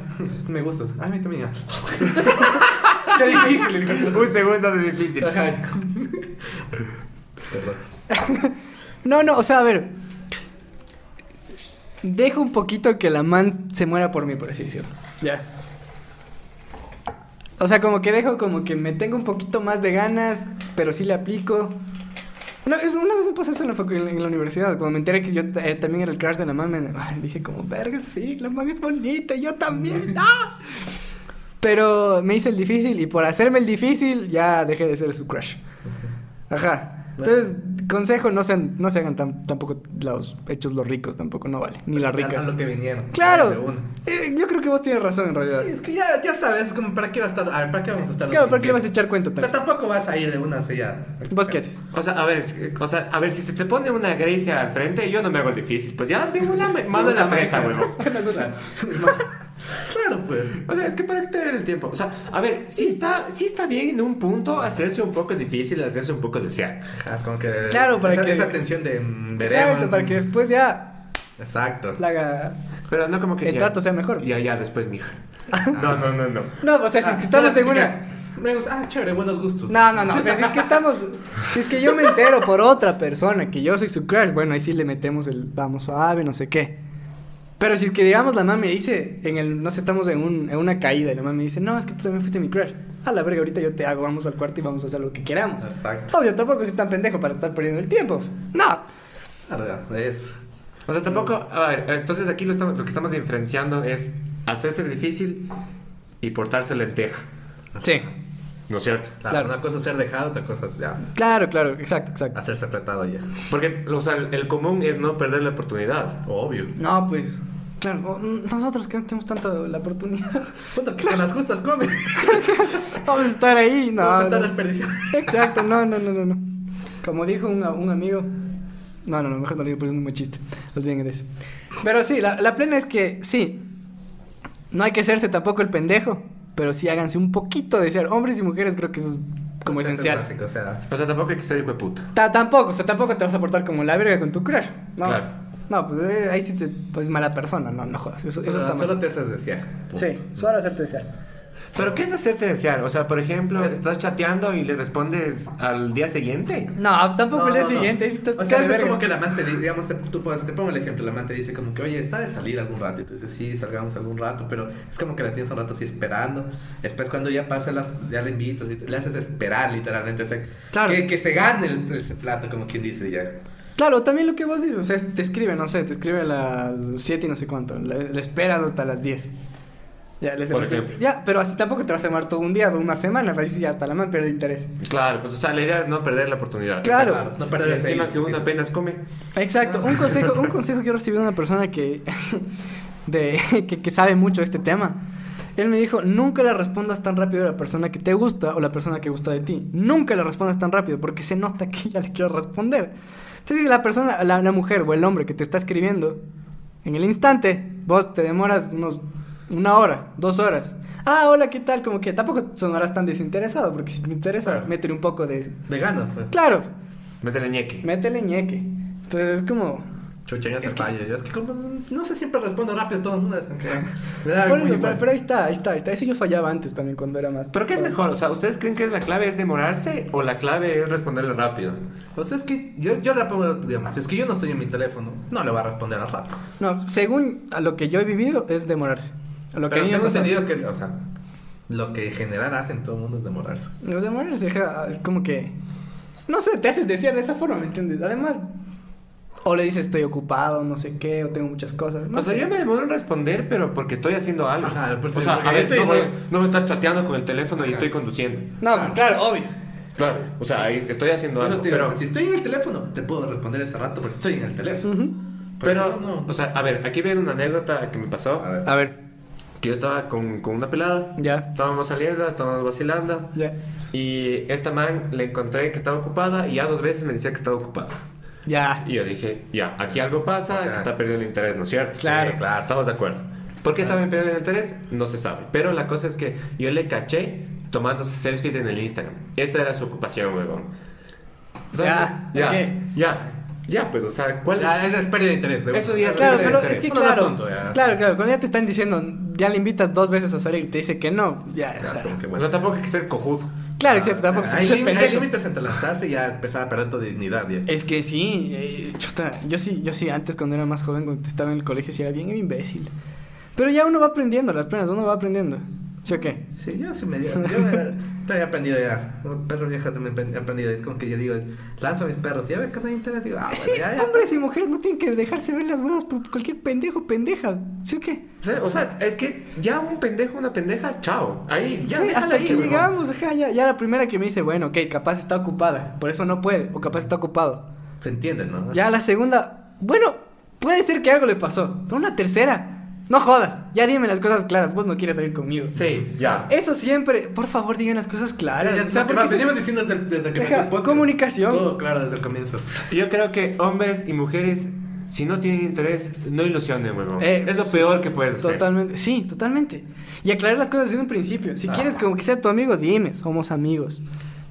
[SPEAKER 3] Me gustas. A mí también. Qué difícil. el.
[SPEAKER 4] Un segundo de difícil.
[SPEAKER 3] Ajá. Perdón.
[SPEAKER 2] No, no, o sea, a ver. Dejo un poquito que la man se muera por mí, por así decirlo. Ya. O sea, como que dejo como que me tengo un poquito más de ganas, pero sí le aplico. Una vez, una vez me pasó eso en la, en universidad, cuando me enteré que yo eh, también era el crush de la me- ay, dije como, verga, sí, la man es bonita, yo también, ¡ah! Pero me hice el difícil y por hacerme el difícil ya dejé de ser su crush. Ajá. Entonces, consejo, no sean, no se hagan tan, tampoco los hechos los ricos, tampoco, no vale. Ni las ricas.
[SPEAKER 3] A lo que vinieron.
[SPEAKER 2] Claro.
[SPEAKER 3] una.
[SPEAKER 2] Eh, yo creo que vos tienes razón en realidad.
[SPEAKER 3] Sí, es que ya, ya sabes, como para qué va a estar, a ver, para qué vamos a estar.
[SPEAKER 2] Claro, ¿para qué le vas a echar cuento
[SPEAKER 3] O sea,
[SPEAKER 2] también?
[SPEAKER 3] tampoco vas a ir de una así ya.
[SPEAKER 2] ¿Vos qué haces?
[SPEAKER 4] O sea, a ver, es que- o sea, a ver, si se te pone una Grecia al frente, yo no me hago el difícil. Pues ya tengo la mano en la presa, huevón.
[SPEAKER 3] Claro, pues.
[SPEAKER 4] O sea, es que para qué perder el tiempo. O sea, a ver, sí está, sí está bien en un punto hacerse un poco difícil, hacerse un poco desear.
[SPEAKER 3] Ajá, como que.
[SPEAKER 2] Claro, para
[SPEAKER 3] esa,
[SPEAKER 2] que-
[SPEAKER 3] Esa tensión de. mm, veremos.
[SPEAKER 2] Exacto, para que después ya
[SPEAKER 3] Exacto.
[SPEAKER 2] la haga...
[SPEAKER 4] Pero no como que.
[SPEAKER 2] El
[SPEAKER 4] ya-
[SPEAKER 2] trato sea mejor.
[SPEAKER 4] Ya, ya, después, mija. No, no, no, no.
[SPEAKER 2] No, o sea, si es
[SPEAKER 3] Ah,
[SPEAKER 2] que estamos
[SPEAKER 3] la
[SPEAKER 2] en una...
[SPEAKER 3] Me gusta. Ah, chévere, buenos gustos.
[SPEAKER 2] No, no, no. O sea, si es que estamos. Si es que yo me entero por otra persona que yo soy su crush, bueno, ahí sí le metemos el vamos suave, no sé qué. Pero si es que, digamos, la mamá me dice, en el, no sé, estamos en, un, en una caída y la mamá me dice, no, es que tú también fuiste mi crush. A la verga, ahorita yo te hago, vamos al cuarto y vamos a hacer lo que queramos.
[SPEAKER 3] Exacto.
[SPEAKER 2] Obvio, tampoco soy tan pendejo para estar perdiendo el tiempo. No.
[SPEAKER 3] Claro, eso.
[SPEAKER 4] O sea, tampoco. A ver, entonces aquí lo, estamos, lo que estamos diferenciando es hacerse difícil y portarse lenteja.
[SPEAKER 2] Sí.
[SPEAKER 4] ¿No es cierto?
[SPEAKER 3] Claro,
[SPEAKER 2] Claro.
[SPEAKER 3] Una cosa es ser dejado, otra cosa es ya.
[SPEAKER 2] Claro, claro, exacto, exacto.
[SPEAKER 3] Hacerse apretado ya.
[SPEAKER 4] Porque, o sea, el, común es no perder la oportunidad.
[SPEAKER 3] Obvio.
[SPEAKER 2] No, pues. Claro, nosotros que no tenemos tanto la oportunidad.
[SPEAKER 3] Puta, que con las justas come.
[SPEAKER 2] Vamos a estar ahí, no.
[SPEAKER 3] Vamos a estar
[SPEAKER 2] no.
[SPEAKER 3] desperdiciando.
[SPEAKER 2] Exacto, no, no, no, no, no. Como dijo un, un amigo. No, no, no, mejor no lo digo porque es un muy chiste. Olviden de eso. Pero sí, la, la plena es que sí. No hay que hacerse tampoco el pendejo. Pero sí háganse un poquito de ser. Hombres y mujeres creo que eso es como
[SPEAKER 3] Eso es
[SPEAKER 2] esencial.
[SPEAKER 3] básico, o sea,
[SPEAKER 4] O sea, tampoco hay que ser hijo de puta.
[SPEAKER 2] Ta- tampoco, o sea, tampoco te vas a portar como la verga con tu crush. No,
[SPEAKER 4] Claro.
[SPEAKER 2] no pues eh, ahí sí te. Pues mala persona, no, no jodas. Eso, eso
[SPEAKER 3] solo,
[SPEAKER 2] está mal.
[SPEAKER 3] solo te haces desear.
[SPEAKER 2] Sí, solo hacerte desear.
[SPEAKER 4] ¿Pero qué es hacerte desear? O sea, por ejemplo, estás chateando y le respondes al día siguiente.
[SPEAKER 2] No, tampoco
[SPEAKER 3] No,
[SPEAKER 2] el día
[SPEAKER 3] no, no.
[SPEAKER 2] siguiente. estás
[SPEAKER 3] O sea, es como
[SPEAKER 2] verga.
[SPEAKER 3] que la amante, di- digamos, te, tú puedes- te pongo el ejemplo, la amante dice como que, oye, está de salir algún rato, y tú dices, sí, salgamos algún rato, pero es como que la tienes un rato así esperando, después cuando ya pasa, las, ya le invitas y te- le haces esperar literalmente, o sea,
[SPEAKER 2] Claro.
[SPEAKER 3] que, que se gane el, ese plato, como quien dice ya.
[SPEAKER 2] Claro, también lo que vos dices, o sea, te escribe, no sé, te escribe a las 7 y no sé cuánto, le, le esperas hasta las 10. Ya, les
[SPEAKER 4] Por ejemplo.
[SPEAKER 2] Ya, pero así tampoco te vas a llamar todo un día o una semana, para decir ya hasta la man pierde interés.
[SPEAKER 4] Claro, pues o sea, la idea es no perder la oportunidad.
[SPEAKER 2] Claro.
[SPEAKER 3] Claro, no perder
[SPEAKER 4] encima que uno apenas come.
[SPEAKER 2] Exacto, un consejo, un consejo que yo recibí de una persona que, de, que, que sabe mucho de este tema. Él me dijo, nunca le respondas tan rápido a la persona que te gusta o la persona que gusta de ti. Nunca le respondas tan rápido porque se nota que ya le quiero responder. Entonces, si la persona, la, la mujer o el hombre que te está escribiendo, en el instante, vos te demoras unos una hora, dos horas. Ah, hola, ¿qué tal? Como que tampoco sonarás tan desinteresado, porque si te interesa,
[SPEAKER 3] Claro.
[SPEAKER 2] métele un poco de...
[SPEAKER 3] De ganas, pues.
[SPEAKER 2] Claro,
[SPEAKER 4] Métele ñeque.
[SPEAKER 2] métele ñeque. Entonces es como...
[SPEAKER 3] Chucha,
[SPEAKER 2] que-
[SPEAKER 3] fallo. Yo es que como, no sé, siempre respondo rápido todo el mundo.
[SPEAKER 2] pero, pero ahí está, ahí está, ahí está. Eso yo fallaba antes también cuando era más.
[SPEAKER 4] ¿Pero qué es mejor? O sea, ¿ustedes creen que la clave es demorarse o la clave es responderle rápido?
[SPEAKER 3] O sea, es que yo, yo la pongo, digamos, si es que yo no estoy en mi teléfono, no le voy a responder al rato.
[SPEAKER 2] No, según a lo que yo he vivido, es demorarse. Lo que
[SPEAKER 3] Pero
[SPEAKER 2] me
[SPEAKER 3] tengo entendido que, o sea, lo que en general hacen todo el mundo es demorarse.
[SPEAKER 2] Los demorarse, es como que. No sé, te haces decir de esa forma, ¿me entiendes? Además, o le dices estoy ocupado, no sé qué, o tengo muchas cosas. No
[SPEAKER 4] o sea, yo me demoro en responder, pero porque estoy haciendo algo.
[SPEAKER 3] Ajá,
[SPEAKER 4] o sea, a
[SPEAKER 3] estoy
[SPEAKER 4] no, no a estar chateando con el teléfono y estoy conduciendo.
[SPEAKER 2] No, claro, obvio.
[SPEAKER 4] Claro, o sea, ahí estoy haciendo algo.
[SPEAKER 3] te
[SPEAKER 4] Pero,
[SPEAKER 3] si estoy en el teléfono, te puedo responder ese rato porque estoy en el teléfono.
[SPEAKER 4] Pero
[SPEAKER 3] no.
[SPEAKER 4] o sea, a ver, aquí viene una anécdota que me pasó.
[SPEAKER 3] A ver.
[SPEAKER 2] A ver,
[SPEAKER 4] Que yo estaba con, con una pelada.
[SPEAKER 2] ya,
[SPEAKER 4] Estábamos saliendo, estábamos vacilando.
[SPEAKER 2] ya,
[SPEAKER 4] Y esta man le encontré que estaba ocupada y ya dos veces me decía que estaba ocupada.
[SPEAKER 2] ya.
[SPEAKER 4] Y yo dije, ya, aquí algo pasa, que está perdiendo el interés, ¿no es cierto?
[SPEAKER 2] Claro.
[SPEAKER 4] Sí, claro. Estamos de acuerdo. ¿Por qué estaba perdiendo el interés? No se sabe. Pero la cosa es que yo le caché tomándose selfies en el Instagram. Esa era su ocupación, huevón. Sea,
[SPEAKER 2] Ya,
[SPEAKER 4] ya, ya, pues, o sea, ¿cuál
[SPEAKER 3] Ya, esa es pérdida de interés. de
[SPEAKER 4] Eso ya es
[SPEAKER 2] Claro, pero
[SPEAKER 4] de
[SPEAKER 2] es que
[SPEAKER 3] no
[SPEAKER 2] claro,
[SPEAKER 3] tonto, ya.
[SPEAKER 2] claro, claro, cuando ya te están diciendo, ya le invitas dos veces a salir y te dice que no, ya,
[SPEAKER 3] Ya,
[SPEAKER 2] o sea,
[SPEAKER 4] O tampoco hay que ser cojudo.
[SPEAKER 2] claro, exacto, tampoco se
[SPEAKER 3] hay, hay
[SPEAKER 2] pendejo.
[SPEAKER 3] límites entre lanzarse y ya empezar a perder tu dignidad. Ya.
[SPEAKER 2] Es que sí, eh, chuta, yo sí, yo sí, antes cuando era más joven, cuando estaba en el colegio, sí era bien imbécil. Pero ya uno va aprendiendo las penas, uno va aprendiendo. ¿Sí o qué?
[SPEAKER 3] Sí, yo sí me Yo me, he aprendido ya. Como perro vieja también he aprendido. Es como que yo digo, lanzo a mis perros y a ver qué me interesa. Digo, ah,
[SPEAKER 2] sí,
[SPEAKER 3] bueno, ya, ya.
[SPEAKER 2] hombres y mujeres no tienen que dejarse ver las huevas por cualquier pendejo pendeja. ¿Sí o qué?
[SPEAKER 4] O sea, o sea, es que ya un pendejo, una pendeja, chao. Ahí, ya.
[SPEAKER 2] sí, hasta aquí llegamos, ajá, ya, ya la primera que me dice, bueno, ok, capaz está ocupada, por eso no puede, o capaz está ocupado.
[SPEAKER 3] Se entiende, ¿no?
[SPEAKER 2] Ya la segunda, bueno, puede ser que algo le pasó, pero una tercera, no jodas, ya dime las cosas claras, vos no quieres salir conmigo.
[SPEAKER 4] Sí, ya.
[SPEAKER 2] Eso siempre, por favor, digan las cosas claras.
[SPEAKER 3] Ya, ya,
[SPEAKER 2] o sea, porque
[SPEAKER 3] venimos diciendo desde, desde que
[SPEAKER 2] Deja, comunicación.
[SPEAKER 3] Todo claro desde el comienzo.
[SPEAKER 4] Yo creo que hombres y mujeres, si no tienen interés, no ilusionen, huevón.
[SPEAKER 2] Eh,
[SPEAKER 4] es lo peor que puedes hacer.
[SPEAKER 2] Totalmente, sí, totalmente. Y aclarar las cosas desde un principio. Si
[SPEAKER 3] Ah.
[SPEAKER 2] quieres como que sea tu amigo, dime, somos amigos.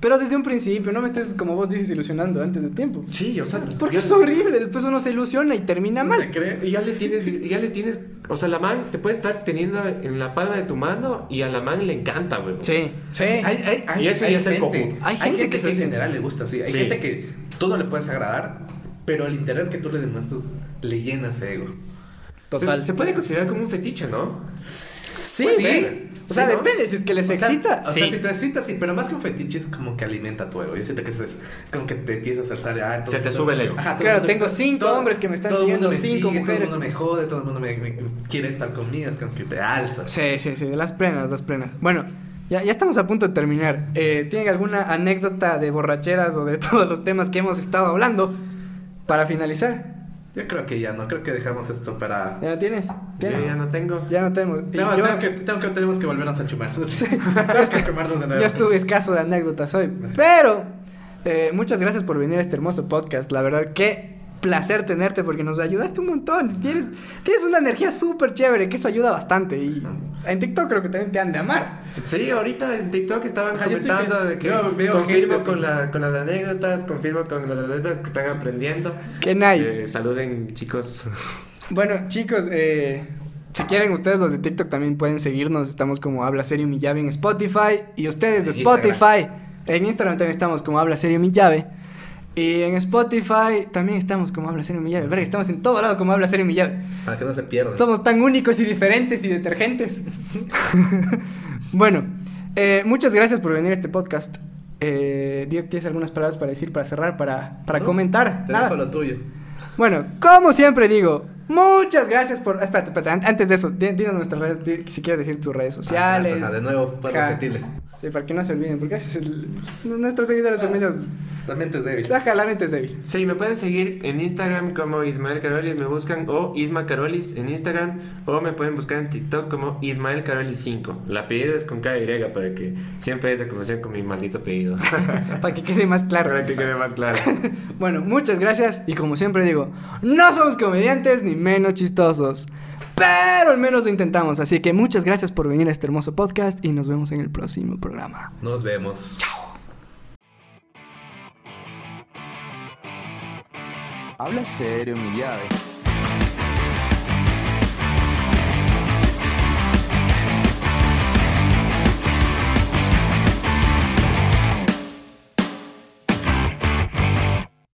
[SPEAKER 2] Pero desde un principio, no me estés, como vos dices, ilusionando antes de tiempo.
[SPEAKER 4] Sí, o sea,
[SPEAKER 2] Porque es horrible, después uno se ilusiona y termina
[SPEAKER 3] ¿Se
[SPEAKER 2] mal.
[SPEAKER 4] Y ya le tienes, ya le tienes, o sea, la man te puede estar teniendo en la palma de tu mano y a la man le encanta, huevón.
[SPEAKER 2] Sí, sí.
[SPEAKER 3] Hay, hay, hay,
[SPEAKER 4] Y eso
[SPEAKER 3] hay
[SPEAKER 4] ya es el
[SPEAKER 3] gente,
[SPEAKER 4] cojudo.
[SPEAKER 2] Hay gente que se
[SPEAKER 3] en general le gusta así. Hay
[SPEAKER 4] Sí.
[SPEAKER 3] gente que todo le puedes agradar, pero el interés que tú le demuestras le llena ese ego.
[SPEAKER 2] Total.
[SPEAKER 4] Se, se puede considerar como un fetiche, ¿no?
[SPEAKER 2] Sí, Sí.
[SPEAKER 3] ser.
[SPEAKER 2] O sea,
[SPEAKER 4] Sí, ¿no?
[SPEAKER 2] depende, si es que les
[SPEAKER 3] O sea,
[SPEAKER 2] excita,
[SPEAKER 3] O
[SPEAKER 2] sí.
[SPEAKER 3] sea, si te excita, sí, pero más que un fetiche es como que alimenta tu ego. Yo siento que es, es como que te empiezas a alzar. Ah, todo
[SPEAKER 4] Se te sube el ego.
[SPEAKER 3] Ajá,
[SPEAKER 2] Claro,
[SPEAKER 3] mundo-
[SPEAKER 2] tengo cinco
[SPEAKER 3] todo-
[SPEAKER 2] hombres que me están siguiendo, cinco
[SPEAKER 3] sigue,
[SPEAKER 2] mujeres.
[SPEAKER 3] Todo el mundo me jode, todo el mundo me, me- quiere estar conmigo. Es como que te alzas.
[SPEAKER 2] Sí, sí, sí, las plenas, las plenas. Bueno, ya, ya estamos a punto de terminar. Eh, ¿Tienen alguna anécdota de borracheras o de todos los temas que hemos estado hablando para finalizar?
[SPEAKER 3] Yo creo que ya no, creo que dejamos esto para.
[SPEAKER 2] ¿Ya no tienes?
[SPEAKER 4] Yo
[SPEAKER 2] ¿Tienes?
[SPEAKER 4] ya no tengo.
[SPEAKER 2] Ya no
[SPEAKER 3] Tengo,
[SPEAKER 2] yo,
[SPEAKER 3] tengo que, tengo que, tenemos que volvernos a chumar. tenemos que quemarnos de nuevo.
[SPEAKER 2] yo estuve escaso de anécdotas hoy. Pero, eh, muchas gracias por venir a este hermoso podcast. La verdad, qué placer tenerte porque nos ayudaste un montón. Tienes, tienes una energía súper chévere, que eso ayuda bastante. Y en TikTok creo que también te han de amar.
[SPEAKER 4] Sí, ahorita en TikTok estaban comentando
[SPEAKER 3] que-
[SPEAKER 4] de que
[SPEAKER 3] yo veo
[SPEAKER 4] confirmo
[SPEAKER 3] gente
[SPEAKER 4] con, la, con las anécdotas, confirmo con las anécdotas que están aprendiendo.
[SPEAKER 2] Qué nice.
[SPEAKER 4] Eh, saluden, chicos.
[SPEAKER 2] Bueno, chicos, eh, si quieren ustedes los de TikTok también pueden seguirnos. Estamos como Habla Serio Mi Llave en Spotify. Y ustedes de Spotify. En Instagram también estamos como Habla Serio Mi Llave. Y en Spotify también estamos como Habla Serio Mi Llave. Verga, estamos en todo lado como Habla Serio Mi Llave.
[SPEAKER 3] Para que no se pierdan.
[SPEAKER 2] Somos tan únicos y diferentes y detergentes. bueno, eh, muchas gracias por venir a este podcast. Eh, Diego, ¿tienes algunas palabras para decir, para cerrar, para, para
[SPEAKER 3] ¿No?
[SPEAKER 2] comentar?
[SPEAKER 3] Te
[SPEAKER 2] Nada.
[SPEAKER 3] dejo lo tuyo.
[SPEAKER 2] Bueno, como siempre digo, Muchas gracias por. Espérate, espérate. an- Antes de eso, di- dinos nuestras redes. Si quieres decir tus redes sociales.
[SPEAKER 3] Ajá, ajá, de nuevo, para repetirle.
[SPEAKER 2] Sí, para que no se olviden. Porque el- nuestros seguidores son medios.
[SPEAKER 3] La mente es débil.
[SPEAKER 2] Ajá, la mente es débil.
[SPEAKER 4] Sí, me pueden seguir en Instagram como Ismael Carolis, me buscan, o Isma Carolis en Instagram, o me pueden buscar en TikTok como Ismael Carolis 5. El apellido es con KY para que siempre haya confusión con mi maldito apellido.
[SPEAKER 2] Para que quede más claro.
[SPEAKER 4] para que quede más claro.
[SPEAKER 2] Bueno, muchas gracias. Y como siempre digo, no somos comediantes ni menos chistosos. Pero al menos lo intentamos. Así que muchas gracias por venir a este hermoso podcast. Y nos vemos en el próximo programa.
[SPEAKER 3] Nos vemos.
[SPEAKER 1] Habla serio, mi llave.